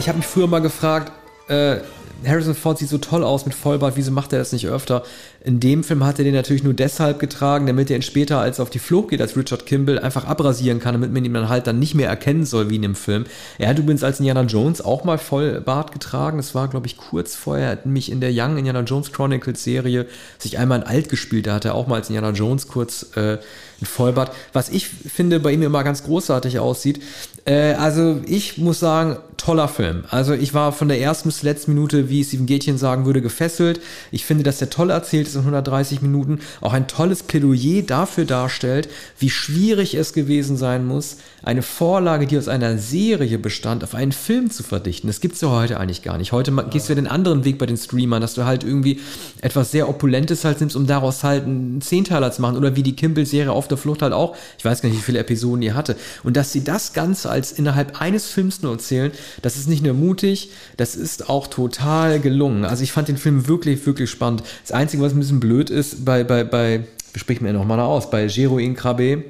Ich habe mich früher mal gefragt, äh, Harrison Ford sieht so toll aus mit Vollbart, wieso macht er das nicht öfter? In dem Film hat er den natürlich nur deshalb getragen, damit er ihn später, als er auf die Flucht geht, als Richard Kimball, einfach abrasieren kann, damit man ihn dann halt dann nicht mehr erkennen soll, wie in dem Film. Er hat übrigens als Indiana Jones auch mal Vollbart getragen. Das war, glaube ich, kurz vorher. Er hat mich in der Young Indiana Jones Chronicles Serie sich einmal in alt gespielt. Da hat er auch mal als Indiana Jones kurz äh, ein Vollbart. Was ich finde, bei ihm immer ganz großartig aussieht. Äh, also ich muss sagen, toller Film. Also ich war von der ersten bis zur letzten Minute, wie Steven Gätchen sagen würde, gefesselt. Ich finde, dass der toll erzählt ist in 130 Minuten. Auch ein tolles Plädoyer dafür darstellt, wie schwierig es gewesen sein muss, eine Vorlage, die aus einer Serie bestand, auf einen Film zu verdichten. Das gibt es ja heute eigentlich gar nicht. Heute gehst du ja den anderen Weg bei den Streamern, dass du halt irgendwie etwas sehr Opulentes halt nimmst, um daraus halt einen Zehnteiler zu machen. Oder wie die Kimball-Serie auf der Flucht halt auch. Ich weiß gar nicht, wie viele Episoden die hatte. Und dass sie das Ganze als innerhalb eines Films nur erzählen, das ist nicht nur mutig, das ist auch total gelungen. Also ich fand den Film wirklich, wirklich spannend. Das Einzige, was ein bisschen blöd ist, bei, bei, bei, besprich mir nochmal aus, bei Jeroen Krabbe,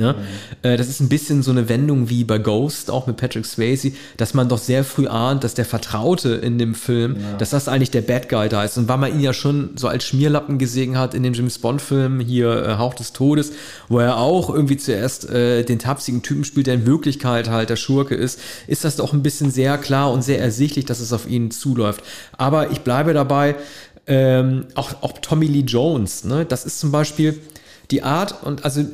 Ne? Mhm. Das ist ein bisschen so eine Wendung wie bei Ghost, auch mit Patrick Swayze, dass man doch sehr früh ahnt, dass der Vertraute in dem Film, ja. dass das eigentlich der Bad Guy da ist. Und weil man ihn ja schon so als Schmierlappen gesehen hat in dem James Bond-Film hier äh, Hauch des Todes, wo er auch irgendwie zuerst äh, den tapsigen Typen spielt, der in Wirklichkeit halt der Schurke ist, ist das doch ein bisschen sehr klar und sehr ersichtlich, dass es auf ihn zuläuft. Aber ich bleibe dabei, ähm, auch, auch Tommy Lee Jones, ne? das ist zum Beispiel die Art und also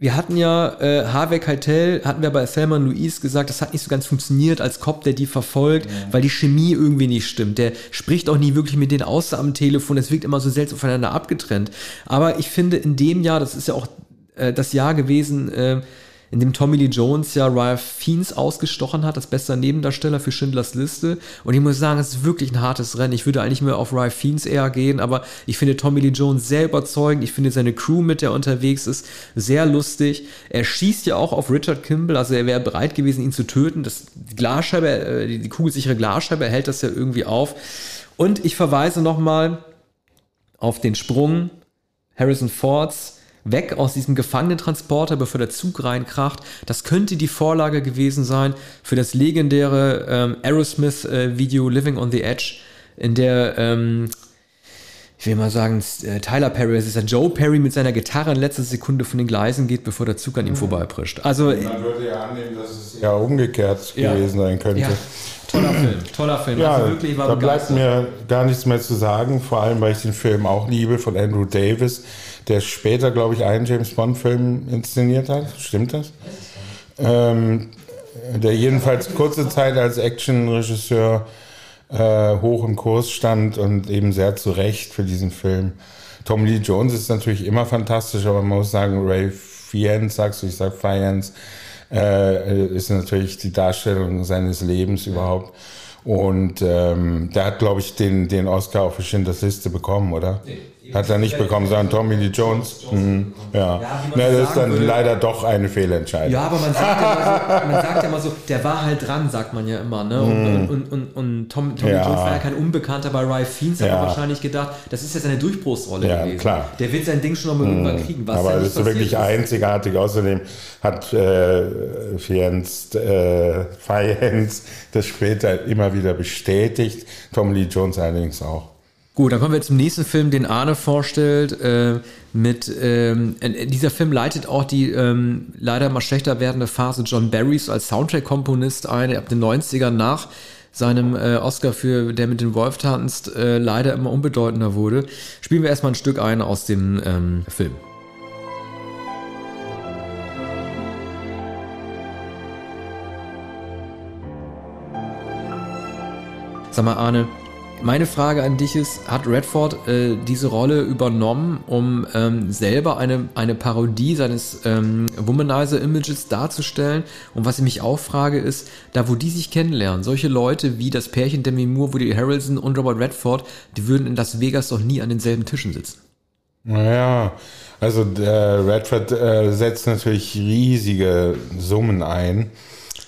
wir hatten ja äh, Harvey Keitel, hatten wir bei Thelma Louise gesagt, das hat nicht so ganz funktioniert als Cop, der die verfolgt, ja. weil die Chemie irgendwie nicht stimmt. Der spricht auch nie wirklich mit denen außer am Telefon. Es wirkt immer so seltsam voneinander abgetrennt. Aber ich finde, in dem Jahr, das ist ja auch äh, das Jahr gewesen, äh, in dem Tommy Lee Jones ja Ralph Fiennes ausgestochen hat, als bester Nebendarsteller für Schindlers Liste. Und ich muss sagen, es ist wirklich ein hartes Rennen. Ich würde eigentlich mehr auf Ralph Fiennes eher gehen, aber ich finde Tommy Lee Jones sehr überzeugend. Ich finde seine Crew, mit der unterwegs ist, sehr lustig. Er schießt ja auch auf Richard Kimball, also er wäre bereit gewesen, ihn zu töten. Das Glasscheibe, äh, die kugelsichere Glasscheibe hält das ja irgendwie auf. Und ich verweise nochmal auf den Sprung Harrison Fords weg aus diesem Gefangenentransporter, bevor der Zug reinkracht. Das könnte die Vorlage gewesen sein für das legendäre ähm, Aerosmith-Video äh, Living on the Edge, in der, ähm, ich will mal sagen, äh, Tyler Perry, es ist ja Joe Perry mit seiner Gitarre in letzter Sekunde von den Gleisen geht, bevor der Zug an ihm vorbeiprischt. Also, Man würde ja annehmen, dass es ja umgekehrt ja. gewesen sein könnte. Ja. Toller Film, toller Film. Ja, also wirklich war da bleibt mir gar nichts mehr zu sagen, vor allem weil ich den Film auch liebe von Andrew Davis der später, glaube ich, einen James Bond-Film inszeniert hat. Stimmt das? Ähm, der jedenfalls kurze Zeit als Actionregisseur äh, hoch im Kurs stand und eben sehr zu Recht für diesen Film. Tom Lee Jones ist natürlich immer fantastisch, aber man muss sagen, Ray Fiennes, sagst du, ich sag Fiennes, äh, ist natürlich die Darstellung seines Lebens überhaupt. Und ähm, der hat, glaube ich, den, den Oscar auch für Schindlers Liste bekommen, oder? Nee. Hat er nicht bekommen, sondern Tommy Lee Jones. Mhm. Ja, ja Na, das ist dann leider doch eine Fehlentscheidung. Ja, aber man sagt ja, mal so, man sagt ja mal so, der war halt dran, sagt man ja immer. Ne? Und, mhm. und, und, und Tom, Tommy ja. Jones war ja kein Unbekannter bei Ralph Fiennes, hat ja. wahrscheinlich gedacht, das ist jetzt eine Durchbruchsrolle ja, gewesen. Klar. Der wird sein Ding schon noch mal mhm. irgendwann kriegen. Was aber das ist wirklich ist. einzigartig. Außerdem hat äh, Fiennes, äh, Fiennes das später immer wieder bestätigt. Tommy Lee Jones allerdings auch. Gut, dann kommen wir zum nächsten Film, den Arne vorstellt. Äh, mit ähm, äh, dieser Film leitet auch die ähm, leider immer schlechter werdende Phase John Barrys als Soundtrack-Komponist ein, ab den 90ern nach seinem äh, Oscar für Der mit dem Wolf tanzt äh, leider immer unbedeutender wurde. Spielen wir erstmal ein Stück ein aus dem ähm, Film. Sag mal, Arne, meine Frage an dich ist, hat Redford äh, diese Rolle übernommen, um ähm, selber eine, eine Parodie seines ähm, Womanizer-Images darzustellen? Und was ich mich auch frage ist, da wo die sich kennenlernen, solche Leute wie das Pärchen Demi Moore, Woody Harrelson und Robert Redford, die würden in Las Vegas doch nie an denselben Tischen sitzen. Naja, also der Redford äh, setzt natürlich riesige Summen ein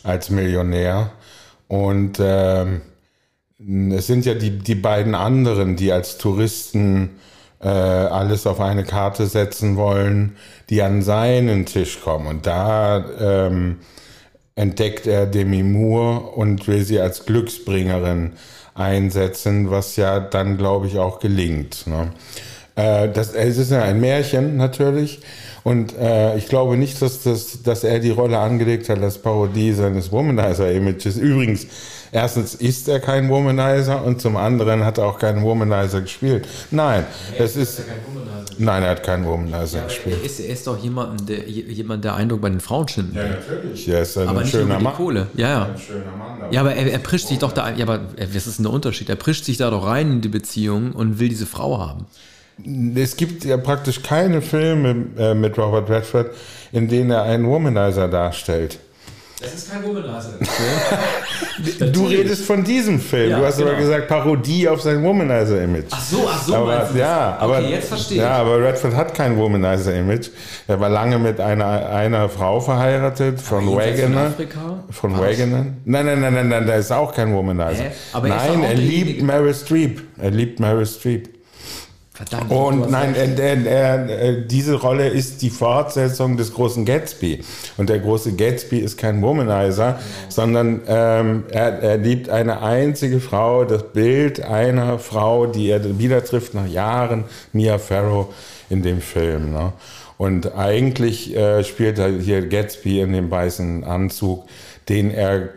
als Millionär und ähm, es sind ja die, die beiden anderen, die als Touristen äh, alles auf eine Karte setzen wollen, die an seinen Tisch kommen. Und da ähm, entdeckt er Demi Moore und will sie als Glücksbringerin einsetzen, was ja dann, glaube ich, auch gelingt. Ne? Äh, das, es ist ja ein Märchen natürlich. Und äh, ich glaube nicht, dass, das, dass er die Rolle angelegt hat als Parodie seines Womanizer-Images. Übrigens, erstens ist er kein Womanizer und zum anderen hat er auch keinen Womanizer gespielt. Nein, das ist. Nein, er hat keinen Womanizer ja, gespielt. Er ist, er ist doch jemand, der, jemand, der Eindruck bei den Frauen schinden Ja, natürlich. Er ist ein aber schöner Mann. Kohle. Ja, ja. Ein schöner Mann. Ja, aber er, er prischt sich doch da, ja, aber was ist denn der Unterschied? Er prischt sich da doch rein in die Beziehung und will diese Frau haben. Es gibt ja praktisch keine Filme äh, mit Robert Redford, in denen er einen Womanizer darstellt. Das ist kein Womanizer. du redest von diesem Film. Ja, du hast aber genau. gesagt Parodie auf sein Womanizer-Image. Ach so, ach so. aber, ja, aber, okay, jetzt verstehe ja, ich. aber Redford hat kein Womanizer-Image. Er war lange mit einer, einer Frau verheiratet, von von Wagoner. Von Was? Wagoner. Nein, nein, nein, nein, nein, der ist auch kein Womanizer. Aber er nein, auch er liebt Meryl Streep. Er liebt Meryl Streep. Verdammt. Und nein, recht. er, er, er, diese Rolle ist die Fortsetzung des großen Gatsby. Und der große Gatsby ist kein Womanizer, sondern ähm, er, er liebt eine einzige Frau, das Bild einer Frau, die er wieder trifft nach Jahren, Mia Farrow in dem Film. Ne? Und eigentlich äh, spielt er hier Gatsby in dem weißen Anzug, den er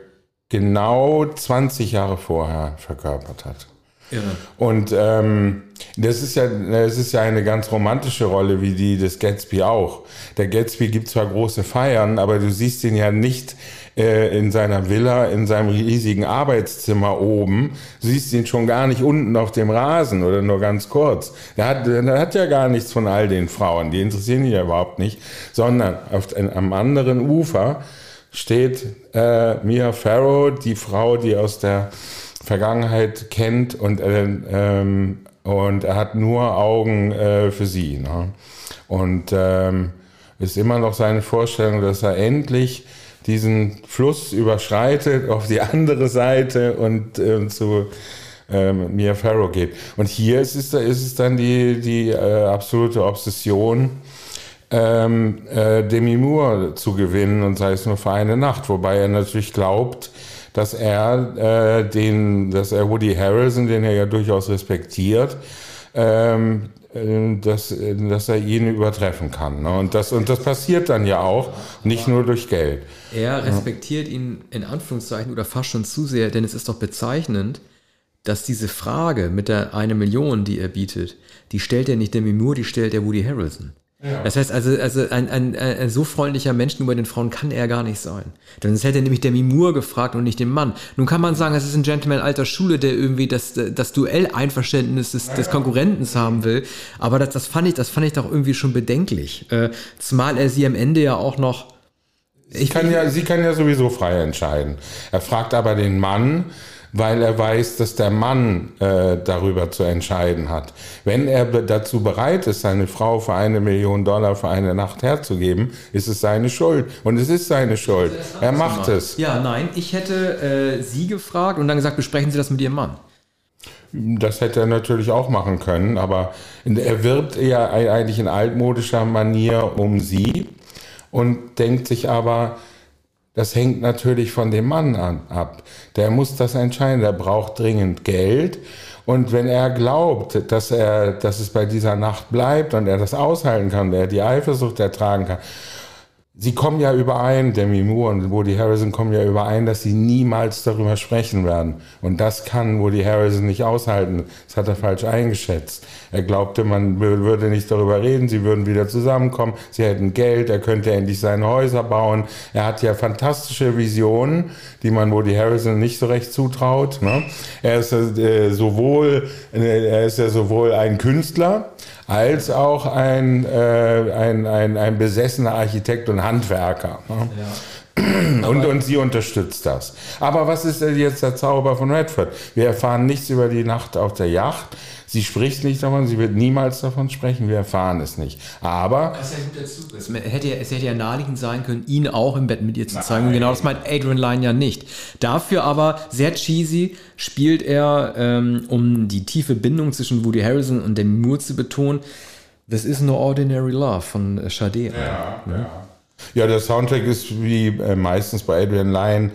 genau 20 Jahre vorher verkörpert hat. Irre. Und ähm, das ist ja, das ist ja eine ganz romantische Rolle wie die des Gatsby auch. Der Gatsby gibt zwar große Feiern, aber du siehst ihn ja nicht äh, in seiner Villa, in seinem riesigen Arbeitszimmer oben. Du siehst ihn schon gar nicht unten auf dem Rasen oder nur ganz kurz. Der hat, der hat ja gar nichts von all den Frauen, die interessieren ihn ja überhaupt nicht, sondern auf, am anderen Ufer steht äh, Mia Farrow, die Frau, die aus der Vergangenheit kennt und, äh, ähm, und er hat nur Augen äh, für sie. Ne? Und ähm, ist immer noch seine Vorstellung, dass er endlich diesen Fluss überschreitet auf die andere Seite und äh, zu ähm, Mia Farrow geht. Und hier ist es, ist es dann die, die äh, absolute Obsession, ähm, äh, Demi Moore zu gewinnen und sei es nur für eine Nacht, wobei er natürlich glaubt, dass er äh, den, dass er Woody Harrelson, den er ja durchaus respektiert, ähm, äh, dass, dass er ihn übertreffen kann. Ne? Und, das, und das passiert dann ja auch, nicht nur durch Geld. Er respektiert ihn in Anführungszeichen oder fast schon zu sehr, denn es ist doch bezeichnend, dass diese Frage mit der eine Million, die er bietet, die stellt er nicht Demi Moore, die stellt er Woody Harrelson. Das heißt also, also ein, ein, ein, so freundlicher Mensch gegenüber den Frauen kann er gar nicht sein. Denn sonst hätte nämlich Demi Moore gefragt und nicht den Mann. Nun kann man sagen, es ist ein Gentleman alter Schule, der irgendwie das, das Duell-Einverständnis des, des Konkurrentens haben will. Aber das, das, fand ich, das fand ich doch irgendwie schon bedenklich. Äh, zumal er sie am Ende ja auch noch Ich kann ja, sie kann ja sowieso frei entscheiden. Er fragt aber den Mann, weil er weiß, dass der Mann äh, darüber zu entscheiden hat. Wenn er dazu bereit ist, seine Frau für eine Million Dollar für eine Nacht herzugeben, ist es seine Schuld. Und es ist seine Schuld. Er macht es. Ja, nein, ich hätte äh, sie gefragt und dann gesagt, besprechen Sie das mit Ihrem Mann. Das hätte er natürlich auch machen können, aber er wirbt eher eigentlich in altmodischer Manier um sie und denkt sich aber, das hängt natürlich von dem Mann an, ab. Der muss das entscheiden, der braucht dringend Geld. Und wenn er glaubt, dass er, dass es bei dieser Nacht bleibt und er das aushalten kann, der die Eifersucht ertragen kann, Sie kommen ja überein, Demi Moore und Woody Harrison kommen ja überein, dass sie niemals darüber sprechen werden. Und das kann Woody Harrison nicht aushalten. Das hat er falsch eingeschätzt. Er glaubte, man würde nicht darüber reden, sie würden wieder zusammenkommen, sie hätten Geld, er könnte endlich seine Häuser bauen. Er hat ja fantastische Visionen, die man Woody Harrison nicht so recht zutraut. Ne? Er ist äh, sowohl, äh, er ist ja sowohl ein Künstler, als auch ein, äh, ein, ein, ein besessener Architekt und Handwerker. Ne? Und, und sie unterstützt das. Aber was ist denn jetzt der Zauber von Redford? Wir erfahren nichts über die Nacht auf der Yacht. Sie spricht nicht davon, sie wird niemals davon sprechen, wir erfahren es nicht. Aber ist ja. Es hätte, ja- es hätte ja naheliegend sein können, ihn auch im Bett mit ihr zu zeigen. Und genau das meint Adrian Lyne ja nicht. Dafür aber, sehr cheesy, spielt er, ähm, um die tiefe Bindung zwischen Woody Harrison und Demi Moore zu betonen, This is no ordinary love von äh, Sade. Ja, ja. ja, der Soundtrack ist wie äh, meistens bei Adrian Lyne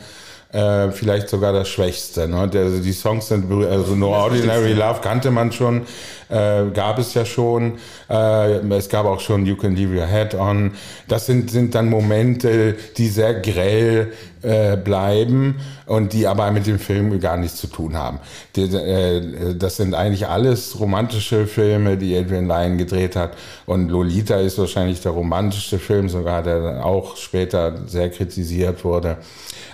äh, vielleicht sogar das Schwächste. Ne? Also die Songs sind, also No Ordinary Love kannte man schon, äh, gab es ja schon. Äh, es gab auch schon You Can Leave Your Head On. Das sind, sind dann Momente, die sehr grell äh, bleiben und die aber mit dem Film gar nichts zu tun haben. Die, äh, das sind eigentlich alles romantische Filme, die Adrian Lyne gedreht hat. Und Lolita ist wahrscheinlich der romantischste Film, sogar der dann auch später sehr kritisiert wurde.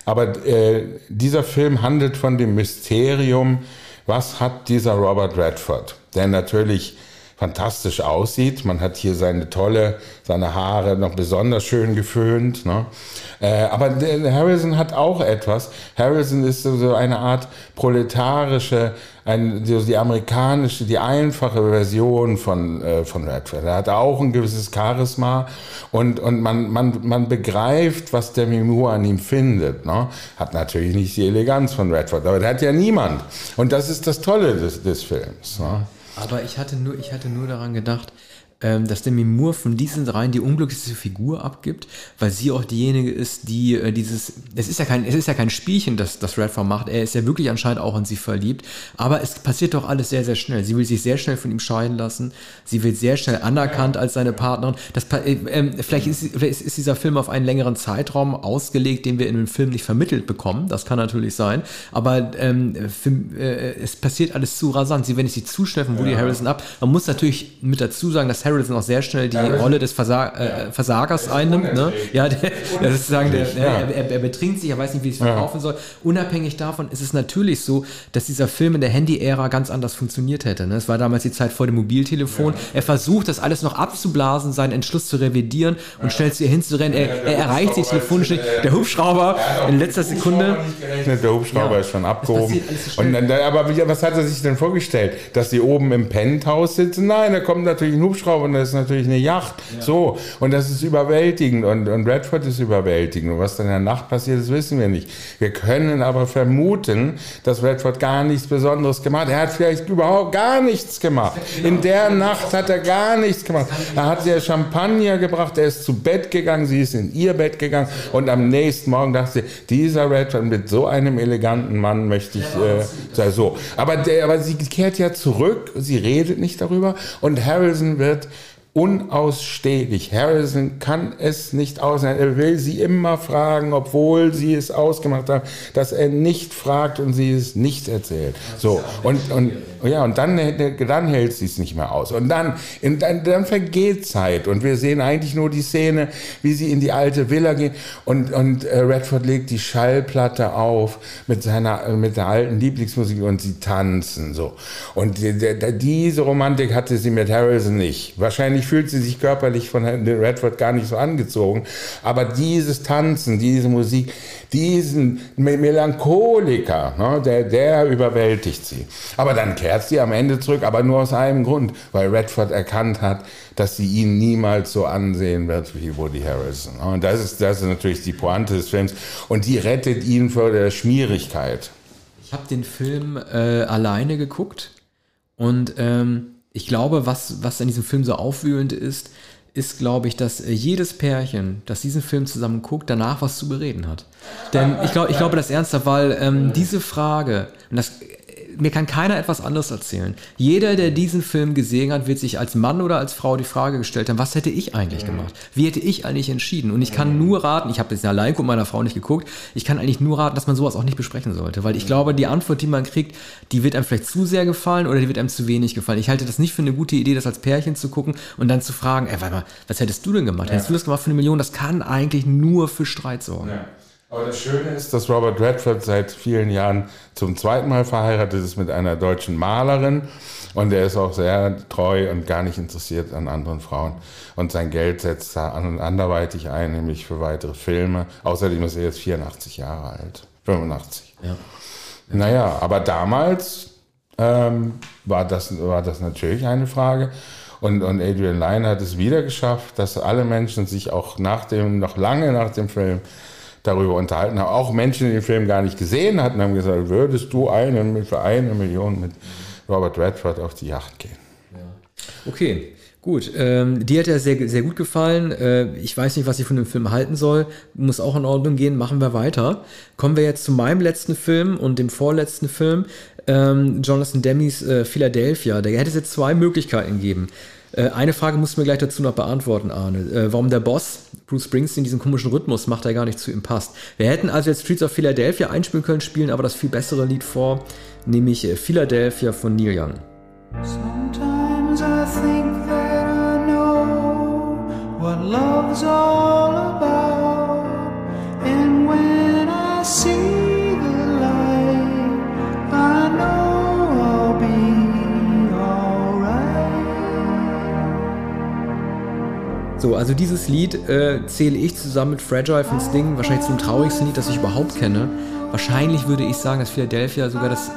Aber äh, dieser Film handelt von dem Mysterium, was hat dieser Robert Redford, der natürlich fantastisch aussieht. Man hat hier seine tolle, seine Haare noch besonders schön geföhnt. Ne? Äh, aber Harrison hat auch etwas. Harrison ist so eine Art proletarische, ein, so die amerikanische, die einfache Version von, äh, von Redford. Er hat auch ein gewisses Charisma und, und man, man, man begreift, was der Mimur an ihm findet. Ne? Hat natürlich nicht die Eleganz von Redford, aber der hat ja niemand. Und das ist das Tolle des, des Films. Ne? Aber ich hatte nur, ich hatte nur daran gedacht, ähm, dass Demi Moore von diesen dreien die unglücklichste Figur abgibt, weil sie auch diejenige ist, die äh, dieses, es ist ja kein, es ist ja kein Spielchen, das, das Redford macht, er ist ja wirklich anscheinend auch in sie verliebt, aber es passiert doch alles sehr, sehr schnell. Sie will sich sehr schnell von ihm scheiden lassen, sie wird sehr schnell anerkannt als seine Partnerin. Das, äh, äh, vielleicht, ist, vielleicht ist dieser Film auf einen längeren Zeitraum ausgelegt, den wir in dem Film nicht vermittelt bekommen, das kann natürlich sein, aber ähm, für, äh, es passiert alles zu rasant, sie wendet sich zu schnell von Woody ja. Harrison ab. Man muss natürlich mit dazu sagen, dass Harrison auch sehr schnell die ja, Rolle des Versa äh, Versagers einnimmt. Ne? Ja, der, der sozusagen, der, er, er, er, betrinkt sich, er weiß nicht, wie es verkaufen soll. Unabhängig davon ist es natürlich so, dass dieser Film in der Handy-Ära ganz anders funktioniert hätte. Ne? Es war damals die Zeit vor dem Mobiltelefon. Er versucht, das alles noch abzublasen, seinen Entschluss zu revidieren und schnell zu ihr hinzurennen. Er, er erreicht sich telefonisch nicht. Der Hubschrauber in letzter Sekunde. Der Hubschrauber ist schon abgehoben. So und dann, aber was hat er sich denn vorgestellt? Dass sie oben im Penthouse sitzen? Nein, da kommt natürlich ein Hubschrauber und das ist natürlich eine Yacht. Ja. So, und das ist überwältigend und, und Redford ist überwältigend. Und was dann in der Nacht passiert ist, wissen wir nicht. Wir können aber vermuten, dass Redford gar nichts Besonderes gemacht hat. Er hat vielleicht überhaupt gar nichts gemacht. Genau. In der Nacht hat er gar nichts gemacht. Er hat ihr Champagner gebracht, er ist zu Bett gegangen, sie ist in ihr Bett gegangen und am nächsten Morgen dachte sie, dieser Redford mit so einem eleganten Mann möchte ich äh, so. Aber, der, aber sie kehrt ja zurück, sie redet nicht darüber und Harrison wird unausstehlich. Harrison kann es nicht aushalten. Er will sie immer fragen, obwohl sie es ausgemacht haben, dass er nicht fragt und sie es nicht erzählt. So und und ja und dann dann hält sie es nicht mehr aus und dann dann, dann vergeht Zeit und wir sehen eigentlich nur die Szene, wie sie in die alte Villa gehen und und äh, Redford legt die Schallplatte auf mit seiner mit der alten Lieblingsmusik und sie tanzen so und die, die, diese Romantik hatte sie mit Harrison nicht. Wahrscheinlich fühlt sie sich körperlich von Redford gar nicht so angezogen. Aber dieses Tanzen, diese Musik, diesen Melancholiker, ne, der, der überwältigt sie. Aber dann kehrt sie am Ende zurück, aber nur aus einem Grund, weil Redford erkannt hat, dass sie ihn niemals so ansehen wird wie Woody Harrison. Und das ist, das ist natürlich die Pointe des Films. Und die rettet ihn vor der Schmierigkeit. Ich habe den Film äh, alleine geguckt und ähm, ich glaube, was, was in diesem Film so aufwühlend ist, ist, glaube ich, dass äh, jedes Pärchen, das diesen Film zusammen guckt, danach was zu bereden hat. Denn ich glaube, ich glaube das ernsthaft, weil ähm, diese Frage, und das mir kann keiner etwas anderes erzählen. Jeder, der diesen Film gesehen hat, wird sich als Mann oder als Frau die Frage gestellt haben, was hätte ich eigentlich mhm. gemacht? Wie hätte ich eigentlich entschieden? Und ich kann nur raten, ich habe jetzt allein mit meiner Frau nicht geguckt, ich kann eigentlich nur raten, dass man sowas auch nicht besprechen sollte, weil ich mhm. glaube, die Antwort, die man kriegt, die wird einem vielleicht zu sehr gefallen oder die wird einem zu wenig gefallen. Ich halte das nicht für eine gute Idee, das als Pärchen zu gucken und dann zu fragen, ey, warte mal, was hättest du denn gemacht? Ja. Hättest du das gemacht für eine Million? Das kann eigentlich nur für Streit sorgen. Ja. Aber das Schöne ist, dass Robert Redford seit vielen Jahren zum zweiten Mal verheiratet ist mit einer deutschen Malerin und er ist auch sehr treu und gar nicht interessiert an anderen Frauen. Und sein Geld setzt da an und anderweitig ein, nämlich für weitere Filme. Außerdem ist er jetzt 84 Jahre alt. 85. Ja. Naja, aber damals ähm, war, das, war das natürlich eine Frage. Und, und Adrian Lyne hat es wieder geschafft, dass alle Menschen sich auch nach dem, noch lange nach dem Film darüber unterhalten haben. Auch Menschen, die den Film gar nicht gesehen hatten, haben gesagt, würdest du einen, für eine Million mit Robert Redford auf die Yacht gehen? Ja. Okay, gut. Ähm, dir hat er sehr, sehr gut gefallen. Äh, ich weiß nicht, was ich von dem Film halten soll. Muss auch in Ordnung gehen. Machen wir weiter. Kommen wir jetzt zu meinem letzten Film und dem vorletzten Film. Ähm, Jonathan Demme's äh, Philadelphia. Da hätte es jetzt zwei Möglichkeiten geben. Äh, eine Frage musst du mir gleich dazu noch beantworten, Arne. Äh, warum der Boss, Bruce Springsteen, diesen komischen Rhythmus macht, der gar nicht zu ihm passt. Wir hätten also jetzt Streets of Philadelphia einspielen können, spielen aber das viel bessere Lied vor, nämlich äh, Philadelphia von Neil Young. Sometimes I think that I know what love's all about. So, also dieses Lied äh, zähle ich zusammen mit Fragile von Sting wahrscheinlich zum traurigsten Lied, das ich überhaupt kenne. Wahrscheinlich würde ich sagen, dass Philadelphia sogar das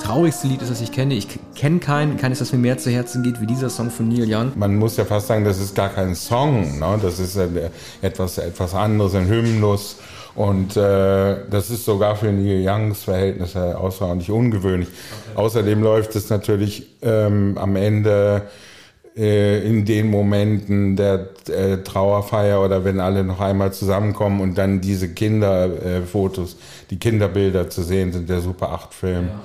traurigste Lied ist, das ich kenne. Ich kenne keinen, keines, das mir mehr zu Herzen geht wie dieser Song von Neil Young. Man muss ja fast sagen, das ist gar kein Song, ne? das ist etwas, etwas anderes, ein Hymnus. Und äh, das ist sogar für Neil Youngs Verhältnisse außerordentlich ungewöhnlich. Okay. Außerdem läuft es natürlich ähm, am Ende äh, in den Momenten der äh, Trauerfeier oder wenn alle noch einmal zusammenkommen und dann diese Kinderfotos, äh, die Kinderbilder zu sehen sind, der Super 8-Film. Ja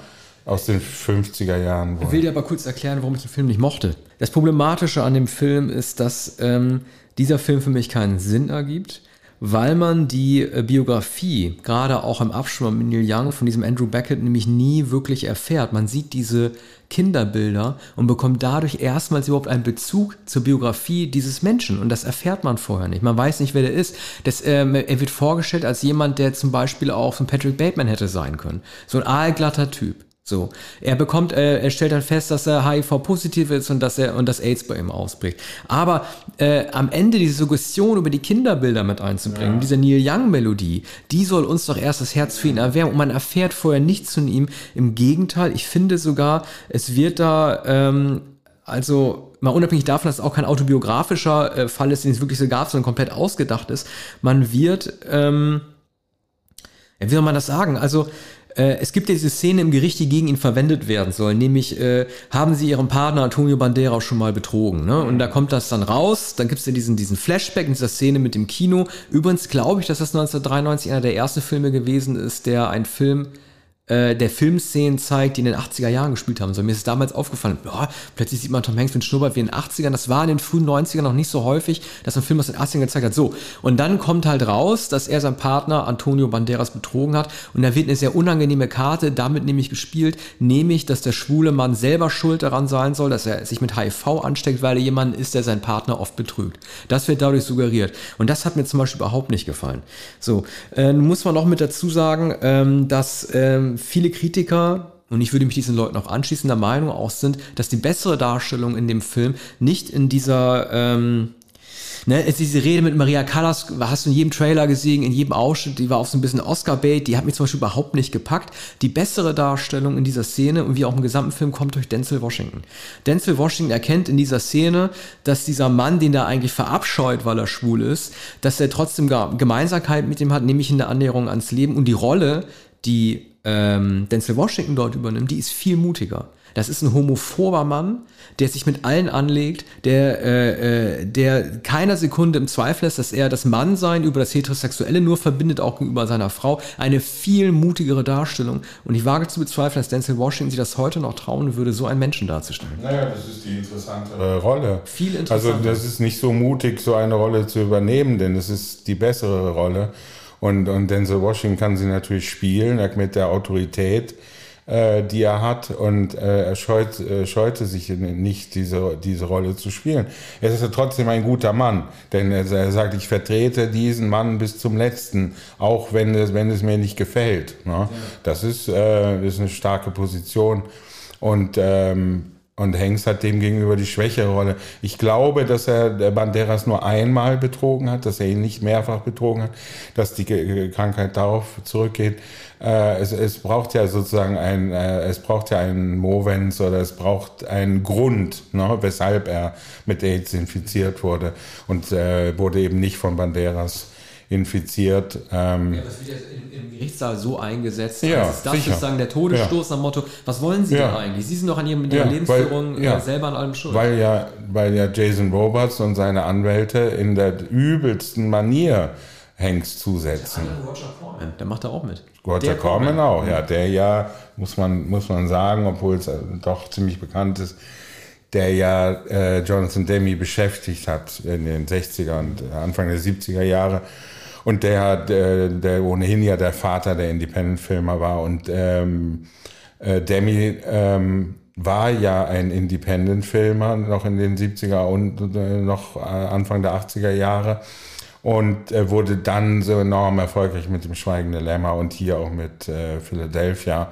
aus den 50er Jahren. Ich will dir aber kurz erklären, warum ich den Film nicht mochte. Das Problematische an dem Film ist, dass ähm, dieser Film für mich keinen Sinn ergibt, weil man die äh, Biografie, gerade auch im Abschwung mit Neil Young von diesem Andrew Beckett, nämlich nie wirklich erfährt. Man sieht diese Kinderbilder und bekommt dadurch erstmals überhaupt einen Bezug zur Biografie dieses Menschen. Und das erfährt man vorher nicht. Man weiß nicht, wer der ist. Das, ähm, er wird vorgestellt als jemand, der zum Beispiel auch von Patrick Bateman hätte sein können. So ein aalglatter Typ. So, er bekommt, äh, er stellt dann fest, dass er HIV-positiv ist und dass er und dass AIDS bei ihm ausbricht. Aber äh, am Ende diese Suggestion über die Kinderbilder mit einzubringen, ja. diese Neil Young-Melodie, die soll uns doch erst das Herz für ihn erwärmen und man erfährt vorher nichts von ihm. Im Gegenteil, ich finde sogar, es wird da ähm, also mal unabhängig davon, dass es auch kein autobiografischer äh, Fall ist, den es wirklich so gab, sondern komplett ausgedacht ist, man wird, ähm, wie soll man das sagen? Also äh, es gibt diese Szene im Gericht, die gegen ihn verwendet werden soll, nämlich äh, haben sie ihren Partner Antonio Banderas schon mal betrogen. Ne? Und da kommt das dann raus, dann gibt es diesen, diesen Flashback in dieser Szene mit dem Kino. Übrigens glaube ich, dass das 1993 einer der ersten Filme gewesen ist, der ein Film äh, der Filmszenen zeigt, die in den 80er Jahren gespielt haben. So, mir ist damals aufgefallen, boah, plötzlich sieht man Tom Hanks mit Schnurrbart wie in den 80ern. Das war in den frühen 90ern noch nicht so häufig, dass ein Film aus den 80ern gezeigt hat. So, und dann kommt halt raus, dass er seinen Partner Antonio Banderas betrogen hat. Und da wird eine sehr unangenehme Karte damit nämlich gespielt, nämlich, dass der schwule Mann selber schuld daran sein soll, dass er sich mit HIV ansteckt, weil er jemand ist, der seinen Partner oft betrügt. Das wird dadurch suggeriert. Und das hat mir zum Beispiel überhaupt nicht gefallen. So, äh, muss man noch mit dazu sagen, ähm, dass ähm, viele Kritiker und ich würde mich diesen Leuten auch anschließen, der Meinung auch sind, dass die bessere Darstellung in dem Film nicht in dieser ähm, Ne, ist diese Rede mit Maria Callas, hast du in jedem Trailer gesehen, in jedem Ausschnitt, die war auch so ein bisschen Oscar-Bait, die hat mich zum Beispiel überhaupt nicht gepackt. Die bessere Darstellung in dieser Szene und wie auch im gesamten Film kommt durch Denzel Washington. Denzel Washington erkennt in dieser Szene, dass dieser Mann, den er eigentlich verabscheut, weil er schwul ist, dass er trotzdem Gemeinsamkeit mit ihm hat, nämlich in der Annäherung ans Leben und die Rolle, die ähm, Denzel Washington dort übernimmt, die ist viel mutiger. Das ist ein homophober Mann, der sich mit allen anlegt, der, äh, äh, der keiner Sekunde im Zweifel lässt, dass er das Mannsein über das Heterosexuelle nur verbindet, auch gegenüber seiner Frau. Eine viel mutigere Darstellung. Und ich wage zu bezweifeln, dass Denzel Washington sich das heute noch trauen würde, so einen Menschen darzustellen. Naja, das ist die interessantere Rolle. Viel interessanter. Also das ist nicht so mutig, so eine Rolle zu übernehmen, denn es ist die bessere Rolle. Und, und Denzel Washington kann sie natürlich spielen, mit der Autorität, äh, die er hat. Und äh, er scheut, äh, scheute sich nicht, diese, diese Rolle zu spielen. Er ist ja trotzdem ein guter Mann, denn er, er sagt, ich vertrete diesen Mann bis zum Letzten, auch wenn es, wenn es mir nicht gefällt. Ne? Ja. Das, ist, äh, ist eine starke Position. Und ähm, und Hengst hat dem gegenüber die schwächere Rolle. Ich glaube, dass er Banderas nur einmal betrogen hat, dass er ihn nicht mehrfach betrogen hat, dass die Krankheit darauf zurückgeht. Äh, es, es braucht ja sozusagen ein, äh, es braucht ja einen Movens oder es braucht einen Grund, ne, weshalb er mit AIDS infiziert wurde und äh, wurde eben nicht von Banderas infiziert. Ähm, ja, das wird jetzt im, im Gerichtssaal so eingesetzt. Ja, das ist das sicher. sozusagen der Todesstoß nach Motto, was wollen Sie Ja. denn eigentlich? Sie sind doch an Ihrem, Ihrer Ja, Lebensführung weil- ja. äh, selber an allem schuld. Weil ja, weil ja Jason Roberts und seine Anwälte in der übelsten Manier Hanks zusetzen. Roger Corman, der macht da auch mit. Roger Der Corman auch, ja, der ja, muss man, muss man sagen, obwohl es äh, doch ziemlich bekannt ist, der ja äh, Jonathan Demme beschäftigt hat in den 60er und Anfang der 70er Jahre. Und der äh, der ohnehin ja der Vater der Independent-Filmer war. Und ähm, äh, Demi ähm, war ja ein Independent-Filmer noch in den 70er und äh, noch äh, Anfang der 80er Jahre und äh, wurde dann so enorm erfolgreich mit dem Schweigende Lämmer und hier auch mit äh, Philadelphia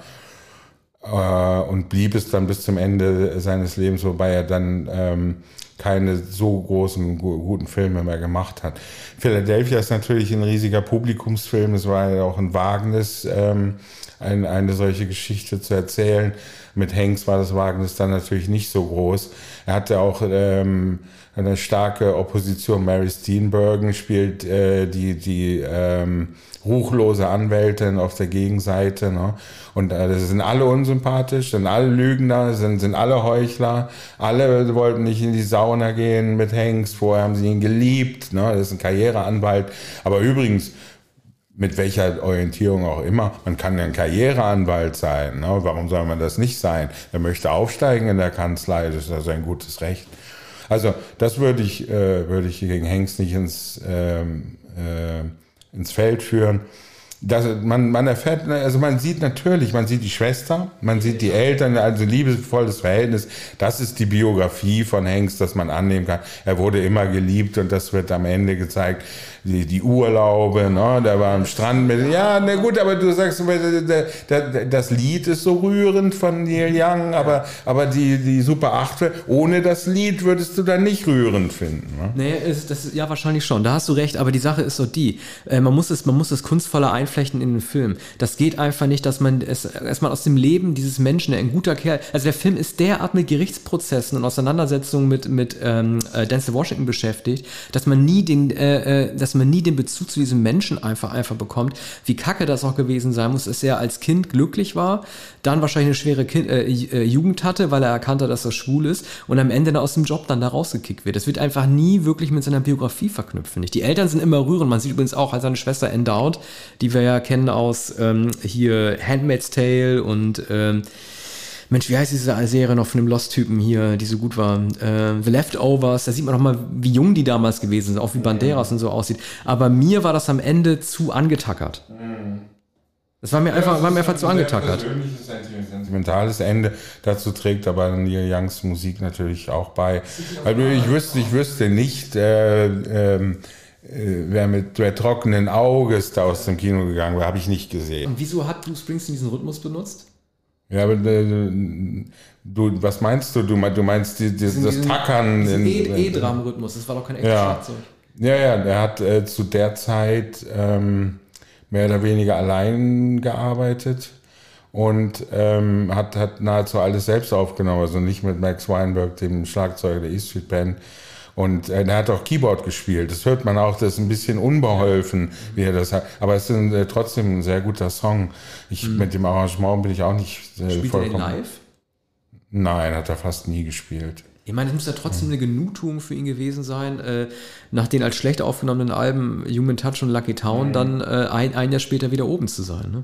äh, und blieb es dann bis zum Ende seines Lebens, wobei er dann ähm, keine so großen, gu guten Filme mehr gemacht hat. Philadelphia ist natürlich ein riesiger Publikumsfilm, es war ja auch ein Wagnis, ähm, ein, eine solche Geschichte zu erzählen. Mit Hanks war das Wagnis dann natürlich nicht so groß. Er hatte auch ähm, eine starke Opposition. Mary Steenburgen spielt äh, die, die ähm, ruchlose Anwältin auf der Gegenseite. Ne? Und äh, das sind alle unsympathisch, sind alle Lügner, sind, sind alle Heuchler. Alle wollten nicht in die Sauna gehen mit Hanks. Vorher haben sie ihn geliebt. Ne? Das ist ein Karriereanwalt. Aber übrigens, mit welcher Orientierung auch immer, man kann ein Karriereanwalt sein. Ne? Warum soll man das nicht sein? Er möchte aufsteigen in der Kanzlei, das ist also ein gutes Recht. Also das würde ich, äh, würde ich gegen Hengst nicht ins, ähm, äh, ins Feld führen. Das, man, man erfährt, also man sieht natürlich, man sieht die Schwester, man sieht die Eltern, also liebevolles Verhältnis. Das ist die Biografie von Hengst, dass man annehmen kann. Er wurde immer geliebt und das wird am Ende gezeigt. Die, die Urlaube, ne, der war am Strand mit, ja, na gut, aber du sagst, das Lied ist so rührend von Neil Young, aber, aber die, die Super 8, ohne das Lied würdest du dann nicht rührend finden. Ne? Nee, ist, das ist, ja, wahrscheinlich schon. Da hast du recht, aber die Sache ist so die. Äh, man, muss es, man muss es kunstvoller einflechten in den Film. Das geht einfach nicht, dass man es erstmal aus dem Leben dieses Menschen, ein guter Kerl, also der Film ist derart mit Gerichtsprozessen und Auseinandersetzungen mit, mit ähm, äh, Denzel Washington beschäftigt, dass man nie den, äh, äh, dass man nie den Bezug zu diesem Menschen einfach, einfach bekommt. Wie kacke das auch gewesen sein muss, dass er als Kind glücklich war, dann wahrscheinlich eine schwere kind, äh, äh, Jugend hatte, weil er erkannte, dass er schwul ist und am Ende dann aus dem Job dann da rausgekickt wird. Das wird einfach nie wirklich mit seiner Biografie verknüpft, finde ich. Die Eltern sind immer rührend. Man sieht übrigens auch als seine Schwester Endowed, die wir ja kennen aus ähm, hier Handmaid's Tale und ähm, Mensch, wie heißt diese Serie noch von dem Lost-Typen hier, die so gut war? Äh, The Leftovers, da sieht man doch mal, wie jung die damals gewesen sind, auch wie Banderas und so aussieht. Aber mir war das am Ende zu angetackert. Das war mir einfach, war mir einfach zu angetackert. Persönliches, sentimentales Ende. Dazu trägt aber Neil Youngs Musik natürlich auch bei. Also ich wüsste, ich wüsste nicht, äh, ähm, äh, wer mit wer trockenen Auges da aus dem Kino gegangen wäre, habe ich nicht gesehen. Und wieso hat Bruce Springsteen diesen Rhythmus benutzt? Ja, aber äh, du, was meinst du? Du, mein- du meinst die, die, das Diesen- Tackern diesen E- E-Drum-Rhythmus, das war doch kein echtes Ja. Schlagzeug. Ja, ja, der hat äh, zu der Zeit ähm, mehr oder weniger allein gearbeitet und ähm, hat, hat nahezu alles selbst aufgenommen, also nicht mit Max Weinberg, dem Schlagzeuger der E Street Band. Und äh, er hat auch Keyboard gespielt. Das hört man auch, das ist ein bisschen unbeholfen, wie er das hat. Aber es ist äh, trotzdem ein sehr guter Song. Ich, Mit dem Arrangement bin ich auch nicht äh, Spielt er vollkommen. live? Nein, hat er fast nie gespielt. Ich meine, es muss ja trotzdem eine Genugtuung für ihn gewesen sein, äh, nach den als schlecht aufgenommenen Alben Human Touch und Lucky Town dann äh, ein, ein Jahr später wieder oben zu sein. Ne?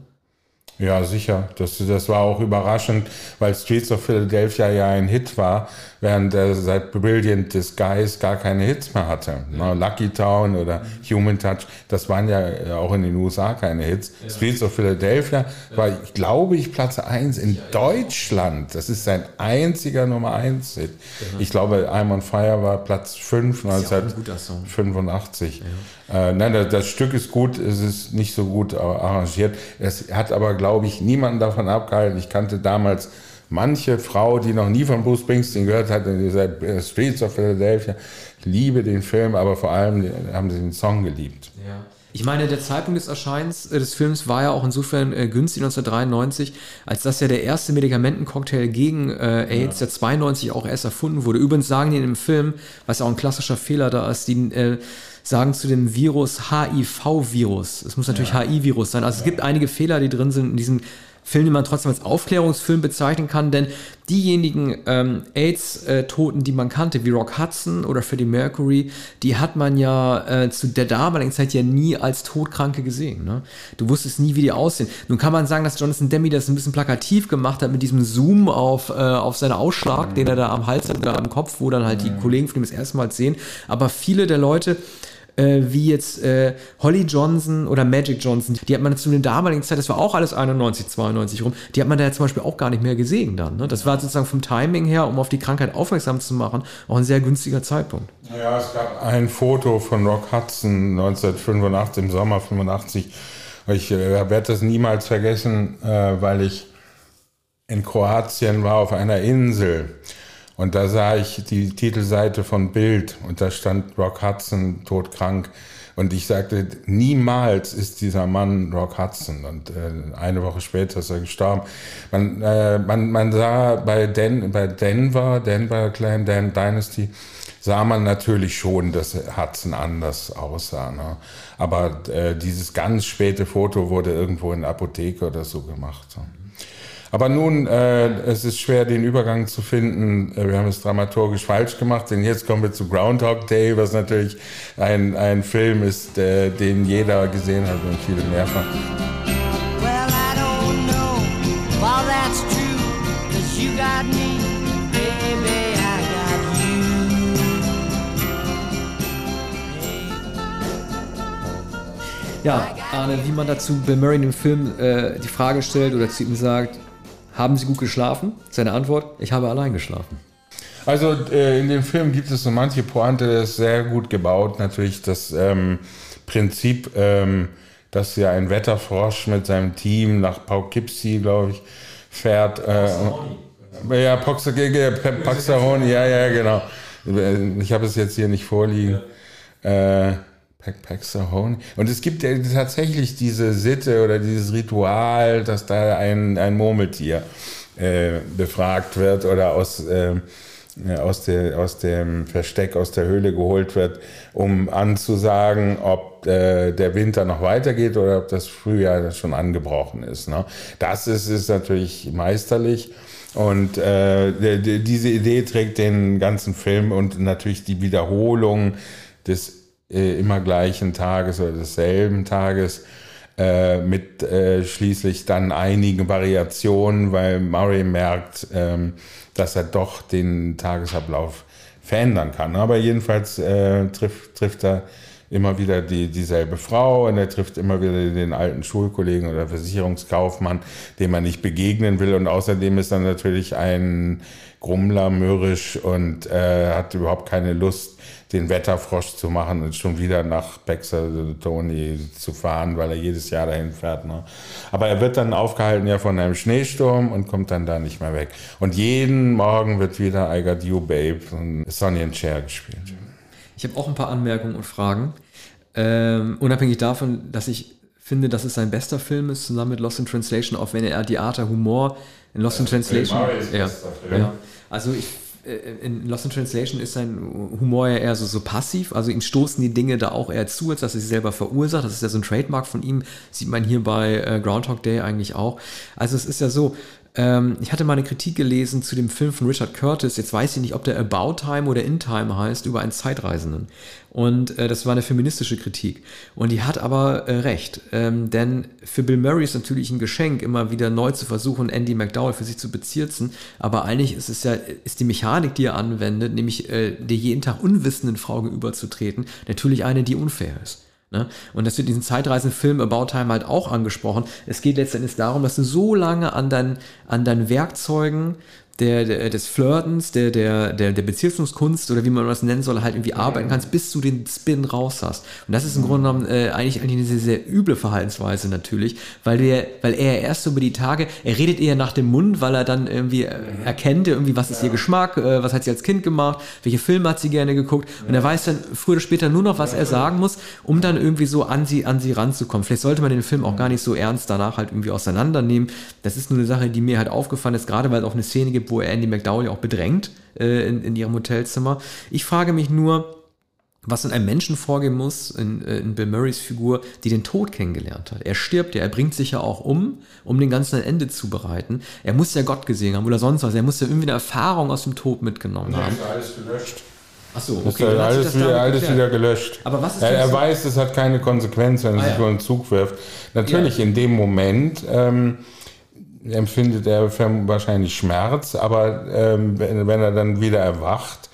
Ja, sicher. Das, das war auch überraschend, weil Streets of Philadelphia ja ein Hit war, während er seit Brilliant Disguise gar keine Hits mehr hatte. Ja. Lucky Town oder Human Touch, das waren ja äh, auch in den USA keine Hits. Ja. Streets of Philadelphia ja. war, ich glaube ich, Platz 1 in Deutschland. Das ist sein einziger Nummer 1 Hit. Ich glaube, I'm on Fire war Platz 5 1985. Äh, nein, das, das Stück ist gut, es ist nicht so gut arrangiert. Es hat aber, glaube ich, niemanden davon abgehalten. Ich kannte damals manche Frau, die noch nie von Bruce Springsteen gehört hat, in dieser äh, Streets of Philadelphia. Ich liebe den Film, aber vor allem haben sie den Song geliebt. Ja. Ich meine, der Zeitpunkt des Erscheinens äh, des Films war ja auch insofern äh, günstig 1993, als dass ja der erste Medikamentencocktail gegen äh, AIDS, ja. der 92 auch erst erfunden wurde. Übrigens sagen die in dem Film, was ja auch ein klassischer Fehler da ist, die äh, sagen zu dem Virus HIV-Virus. Es muss natürlich ja. HIV-Virus sein. Also ja. es gibt einige Fehler, die drin sind in diesem Film, den man trotzdem als Aufklärungsfilm bezeichnen kann, denn diejenigen ähm, AIDS-Toten, die man kannte, wie Rock Hudson oder Freddie Mercury, die hat man ja äh, zu der damaligen Zeit ja nie als Todkranke gesehen. Ne? Du wusstest nie, wie die aussehen. Nun kann man sagen, dass Jonathan Demi das ein bisschen plakativ gemacht hat mit diesem Zoom auf, äh, auf seinen Ausschlag, den er da am Hals hat oder am Kopf, wo dann halt die Kollegen von ihm das erste Mal sehen. Aber viele der Leute, äh, wie jetzt äh, Holly Johnson oder Magic Johnson. Die hat man zu der damaligen Zeit, das war auch alles 91, 92 rum, die hat man da ja zum Beispiel auch gar nicht mehr gesehen dann. Ne? Das war sozusagen vom Timing her, um auf die Krankheit aufmerksam zu machen, auch ein sehr günstiger Zeitpunkt. Ja, es gab ein Foto von Rock Hudson 1985, im Sommer 85. Ich äh, werde das niemals vergessen, äh, weil ich in Kroatien war auf einer Insel und da sah ich die Titelseite von Bild und da stand Rock Hudson todkrank. Und ich sagte, niemals ist dieser Mann Rock Hudson. Und äh, eine Woche später ist er gestorben. Man, äh, man, man sah bei, Den, bei Denver, Denver Clan Dan Dynasty, sah man natürlich schon, dass Hudson anders aussah. Ne? Aber äh, dieses ganz späte Foto wurde irgendwo in der Apotheke oder so gemacht. So. Aber nun, äh, es ist schwer, den Übergang zu finden. Äh, wir haben es dramaturgisch falsch gemacht, denn jetzt kommen wir zu Groundhog Day, was natürlich ein, ein Film ist, äh, den jeder gesehen hat und viele mehrfach. Well, I don't know if that's true, cause you got me, baby, I got you. Ja, Arne, wie man dazu Bill Murray in dem Film äh, die Frage stellt oder zu ihm sagt, haben Sie gut geschlafen? Seine Antwort, ich habe allein geschlafen. Also äh, in dem Film gibt es so manche Pointe, das ist sehr gut gebaut. Natürlich das ähm, Prinzip, ähm, dass ja ein Wetterfrosch mit seinem Team nach Poughkeepsie, glaube ich, fährt. Äh, ja, Paxahoni, ja, ja, genau. Ich habe es jetzt hier nicht vorliegen. Äh, Paxahoni. Und es gibt ja tatsächlich diese Sitte oder dieses Ritual, dass da ein, ein Murmeltier äh, befragt wird oder aus, äh, aus, der, aus dem Versteck, aus der Höhle geholt wird, um anzusagen, ob äh, der Winter noch weitergeht oder ob das Frühjahr schon angebrochen ist. Ne? Das ist, ist natürlich meisterlich. Und äh, diese Idee trägt den ganzen Film und natürlich die Wiederholung des äh, immer gleichen Tages oder desselben Tages äh, mit äh, schließlich dann einigen Variationen, weil Murray merkt, ähm, dass er doch den Tagesablauf verändern kann. Aber jedenfalls äh, trifft, trifft er immer wieder die, dieselbe Frau und er trifft immer wieder den alten Schulkollegen oder Versicherungskaufmann, dem er nicht begegnen will. Und außerdem ist er natürlich ein Grummler, mürrisch und äh, hat überhaupt keine Lust, den Wetterfrosch zu machen und schon wieder nach Tony zu fahren, weil er jedes Jahr dahin fährt. Ne? Aber er wird dann aufgehalten ja von einem Schneesturm und kommt dann da nicht mehr weg. Und jeden Morgen wird wieder I Got You Babe von Sonny and Cher gespielt. Ich habe auch ein paar Anmerkungen und Fragen. Ähm, unabhängig davon, dass ich finde, dass es sein bester Film ist, zusammen mit Lost in Translation, auch wenn er der Humor in Lost in Translation. Ja, ja. Also ich in Lost in Translation ist sein Humor ja eher so, so passiv, also ihm stoßen die Dinge da auch eher zu, als dass er sie selber verursacht. Das ist ja so ein Trademark von ihm, sieht man hier bei äh, Groundhog Day eigentlich auch. Also es ist ja so, ähm, ich hatte mal eine Kritik gelesen zu dem Film von Richard Curtis. Jetzt weiß ich nicht, ob der About Time oder In Time heißt, über einen Zeitreisenden. Und äh, das war eine feministische Kritik. Und die hat aber äh, recht. Ähm, denn für Bill Murray ist natürlich ein Geschenk, immer wieder neu zu versuchen, Andy McDowell für sich zu bezirzen. Aber eigentlich ist es ja, ist die Mechanik, die er anwendet, nämlich äh, der jeden Tag unwissenden Frau gegenüberzutreten, natürlich eine, die unfair ist. Ne? Und das wird diesen Zeitreisenfilm About Time halt auch angesprochen. Es geht letztendlich darum, dass du so lange an, dein, an deinen Werkzeugen der, der, des Flirtens, der, der, der, der Beziehungskunst oder wie man das nennen soll, halt irgendwie arbeiten kannst, bis du den Spin raus hast. Und das ist im Grunde genommen äh, eigentlich, eigentlich eine sehr, sehr üble Verhaltensweise natürlich, weil, der, weil er erst über die Tage, er redet eher nach dem Mund, weil er dann irgendwie äh, erkennt, irgendwie, was ist ihr Geschmack, äh, was hat sie als Kind gemacht, welche Filme hat sie gerne geguckt. Und er weiß dann früher oder später nur noch, was er sagen muss, um dann irgendwie so an sie, an sie ranzukommen. Vielleicht sollte man den Film auch gar nicht so ernst danach halt irgendwie auseinandernehmen. Das ist nur eine Sache, die mir halt aufgefallen ist, gerade weil es auch eine Szene gibt, wo er Andy McDowell auch bedrängt äh, in, in ihrem Hotelzimmer. Ich frage mich nur, was in einem Menschen vorgehen muss, in, äh, in, Bill Murrays Figur, die den Tod kennengelernt hat. Er stirbt ja, er bringt sich ja auch um, um den ganzen ein Ende zu bereiten. Er muss ja Gott gesehen haben oder sonst was. Er muss ja irgendwie eine Erfahrung aus dem Tod mitgenommen ja, haben. Ist alles gelöscht. Ach so, okay. Ist alles, wieder, alles wieder gelöscht. Aber was ist er, er weiß, es hat keine Konsequenz, wenn er ah, sich ja. vor den Zug wirft. Natürlich, ja. in dem Moment ähm, empfindet er wahrscheinlich Schmerz, aber ähm, wenn, wenn, er dann wieder erwacht,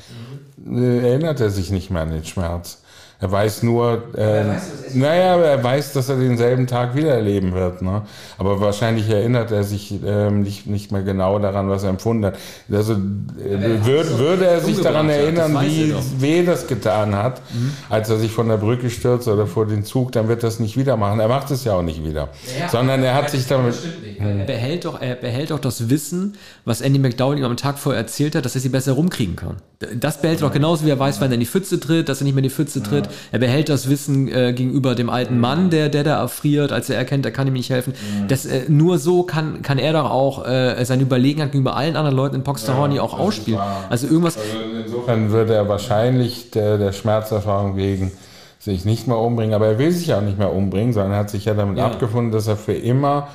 mhm. erinnert er sich nicht mehr an den Schmerz. Er weiß nur, äh, er weiß, naja, er weiß, dass er denselben Tag wieder erleben wird. Ne? Aber wahrscheinlich erinnert er sich ähm, nicht, nicht mehr genau daran, was er empfunden hat. Also äh, würd, würde er sich daran erinnern, wie weh das getan hat, mhm. als er sich von der Brücke stürzt oder vor den Zug, dann wird das nicht wieder machen. Er macht es ja auch nicht wieder. Ja, Sondern er hat sich damit. Er behält, doch, er behält doch das Wissen, was Andy McDowell ihm am Tag vorher erzählt hat, dass er sie besser rumkriegen kann. Das behält er doch genauso, wie er weiß, wann er in die Pfütze tritt, dass er nicht mehr in die Pfütze tritt. Er behält das Wissen äh, gegenüber dem alten Mann, der, der da erfriert, als er erkennt, er kann ihm nicht helfen. Das, äh, nur so kann, kann er doch auch äh, seine Überlegenheit gegenüber allen anderen Leuten in Poxtahorny ja, auch ausspielen. Also irgendwas. Also insofern würde er wahrscheinlich der, der Schmerzerfahrung wegen sich nicht mehr umbringen, aber er will sich auch nicht mehr umbringen, sondern hat sich ja damit ja. abgefunden, dass er für immer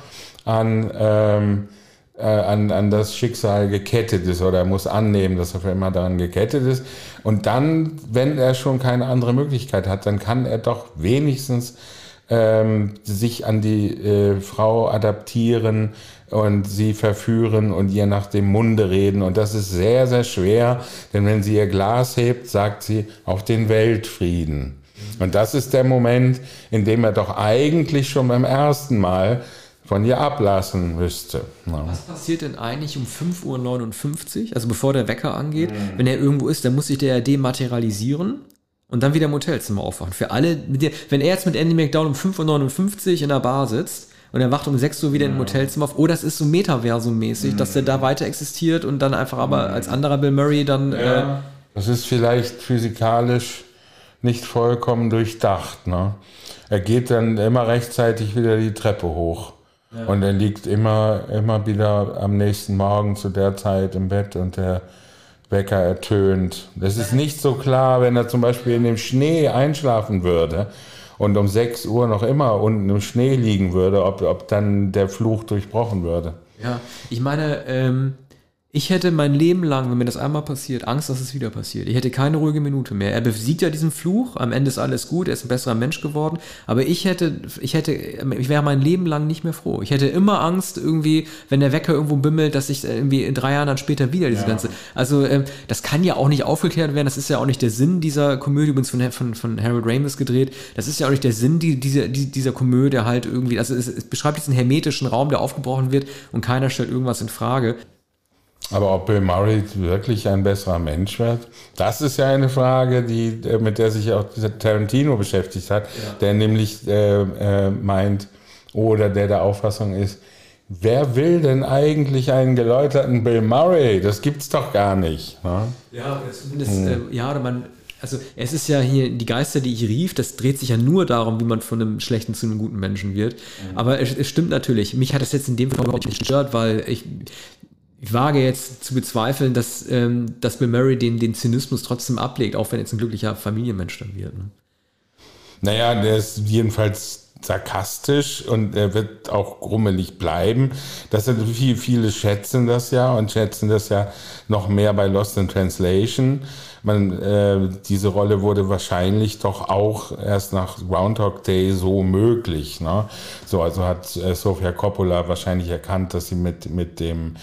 an ähm, äh, an, an das Schicksal gekettet ist oder er muss annehmen, dass er für immer daran gekettet ist. Und dann, wenn er schon keine andere Möglichkeit hat, dann kann er doch wenigstens ähm, sich an die äh, Frau adaptieren und sie verführen und ihr nach dem Munde reden. Und das ist sehr, sehr schwer, denn wenn sie ihr Glas hebt, sagt sie auf den Weltfrieden. Und das ist der Moment, in dem er doch eigentlich schon beim ersten Mal von ihr ablassen müsste. Ja. Was passiert denn eigentlich um 5.59 Uhr, also bevor der Wecker angeht? Mhm. Wenn er irgendwo ist, dann muss sich der ja dematerialisieren und dann wieder im Hotelzimmer aufwachen. Für alle, wenn er jetzt mit Andy McDowell um 5.59 Uhr in der Bar sitzt und er wacht um 6 Uhr wieder ja. im Hotelzimmer auf, oh, das ist so Metaversum-mäßig, mhm. dass der da weiter existiert und dann einfach aber mhm. als anderer Bill Murray dann. Ja. Äh, das ist vielleicht physikalisch nicht vollkommen durchdacht. Ne? Er geht dann immer rechtzeitig wieder die Treppe hoch. Und er liegt immer, immer wieder am nächsten Morgen zu der Zeit im Bett und der Wecker ertönt. Das ist nicht so klar, wenn er zum Beispiel in dem Schnee einschlafen würde und um 6 Uhr noch immer unten im Schnee liegen würde, ob, ob dann der Fluch durchbrochen würde. Ja, ich meine, ähm, ich hätte mein Leben lang, wenn mir das einmal passiert, Angst, dass es wieder passiert. Ich hätte keine ruhige Minute mehr. Er besiegt ja diesen Fluch, am Ende ist alles gut, er ist ein besserer Mensch geworden, aber ich hätte, ich hätte, ich wäre mein Leben lang nicht mehr froh. Ich hätte immer Angst, irgendwie, wenn der Wecker irgendwo bimmelt, dass ich irgendwie in drei Jahren dann später wieder diese ja. ganze. Also, ähm, das kann ja auch nicht aufgeklärt werden, das ist ja auch nicht der Sinn dieser Komödie, übrigens von, von, von Harold Ramis gedreht. Das ist ja auch nicht der Sinn die, dieser, dieser Komödie halt irgendwie. Also, es, es beschreibt diesen hermetischen Raum, der aufgebrochen wird und keiner stellt irgendwas in Frage. Aber ob Bill Murray wirklich ein besserer Mensch wird, das ist ja eine Frage, die, äh, mit der sich auch Tarantino beschäftigt hat, ja. der nämlich äh, äh, meint, oder der der Auffassung ist, wer will denn eigentlich einen geläuterten Bill Murray? Das gibt's doch gar nicht. Ne? Ja, zumindest, hm. äh, ja, man, also es ist ja hier die Geister, die ich rief, das dreht sich ja nur darum, wie man von einem schlechten zu einem guten Menschen wird. Mhm. Aber es, es, stimmt natürlich. Mich hat das jetzt in dem Fall überhaupt nicht gestört, weil ich, ich wage jetzt zu bezweifeln, dass, ähm, dass Bill Murray den, den Zynismus trotzdem ablegt, auch wenn jetzt ein glücklicher Familienmensch dann wird. Ne? Naja, der ist jedenfalls sarkastisch und er wird auch grummelig bleiben. Das sind viele, viele schätzen das ja und schätzen das ja noch mehr bei Lost in Translation. Man, äh, diese Rolle wurde wahrscheinlich doch auch erst nach Groundhog Day so möglich. Ne? So, also hat äh, Sofia Coppola wahrscheinlich erkannt, dass sie mit, mit dem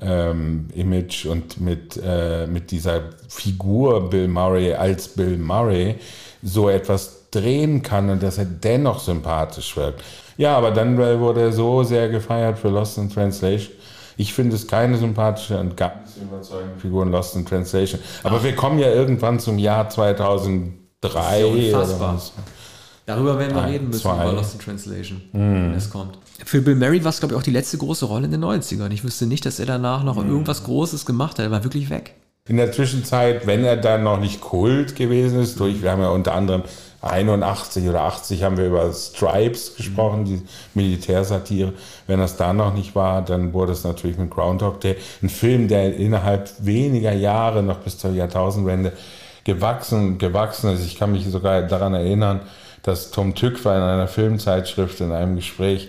ähm, Image und mit, äh, mit dieser Figur Bill Murray als Bill Murray so etwas drehen kann und dass er dennoch sympathisch wirkt. Ja, aber dann wurde er so sehr gefeiert für Lost in Translation, Ich finde es keine sympathische und ganz überzeugende Figur in Lost in Translation. Aber Ach. wir kommen ja irgendwann zum Jahr 2003 ja oder was. Darüber werden wir Ein, reden müssen, zwei. über Lost in Translation, mm. wenn es kommt. Für Bill Murray war es, glaube ich, auch die letzte große Rolle in den 90ern. Ich wüsste nicht, dass er danach noch mm. irgendwas Großes gemacht hat. Er war wirklich weg. In der Zwischenzeit, wenn er dann noch nicht Kult gewesen ist, durch, wir haben ja unter anderem 81 oder 80 haben wir über Stripes gesprochen, die Militärsatire. Wenn das da noch nicht war, dann wurde es natürlich mit Groundhog Day ein Film, der innerhalb weniger Jahre noch bis zur Jahrtausendwende gewachsen, gewachsen ist. Ich kann mich sogar daran erinnern, dass Tom Tückwer in einer Filmzeitschrift in einem Gespräch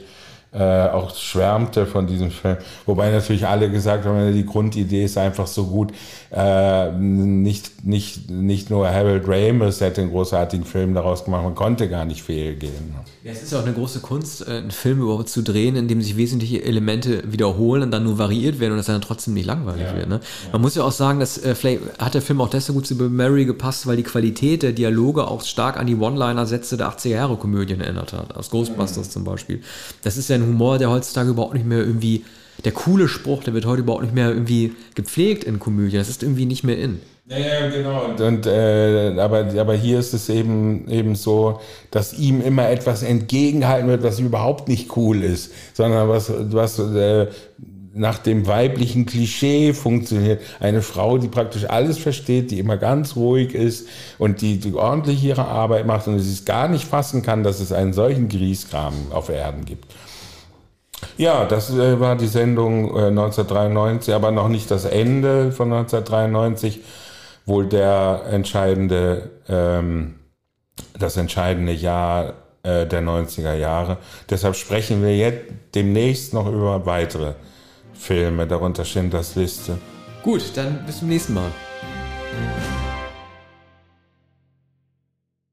äh, auch schwärmte von diesem Film. Wobei natürlich alle gesagt haben, die Grundidee ist einfach so gut. Äh, nicht, nicht, nicht nur Harold Ramis hätte einen großartigen Film daraus gemacht, man konnte gar nicht fehlgehen. Ja, es ist ja auch eine große Kunst, äh, einen Film überhaupt zu drehen, in dem sich wesentliche Elemente wiederholen und dann nur variiert werden und das dann trotzdem nicht langweilig ja. wird. Ne? Man muss ja auch sagen, dass äh, vielleicht hat der Film auch deshalb gut zu Murray gepasst, weil die Qualität der Dialoge auch stark an die One-Liner-Sätze der 80er-Jahre-Komödien erinnert hat. Aus Ghostbusters mhm. zum Beispiel. Das ist ja ein Humor, der heutzutage überhaupt nicht mehr irgendwie, der coole Spruch, der wird heute überhaupt nicht mehr irgendwie gepflegt in Komödien. Das ist irgendwie nicht mehr in. Ja, ja, genau. Und, und äh, aber, aber hier ist es eben, eben so, dass ihm immer etwas entgegengehalten wird, was überhaupt nicht cool ist, sondern was, was äh, nach dem weiblichen Klischee funktioniert. Eine Frau, die praktisch alles versteht, die immer ganz ruhig ist und die, die ordentlich ihre Arbeit macht und sie es gar nicht fassen kann, dass es einen solchen Grieskram auf Erden gibt. Ja, das äh, war die Sendung äh, 1993, aber noch nicht das Ende von 1993, wohl der entscheidende, ähm, das entscheidende Jahr äh, der 90er Jahre. Deshalb sprechen wir jetzt demnächst noch über weitere Filme, darunter Schindlers Liste. Gut, dann bis zum nächsten Mal.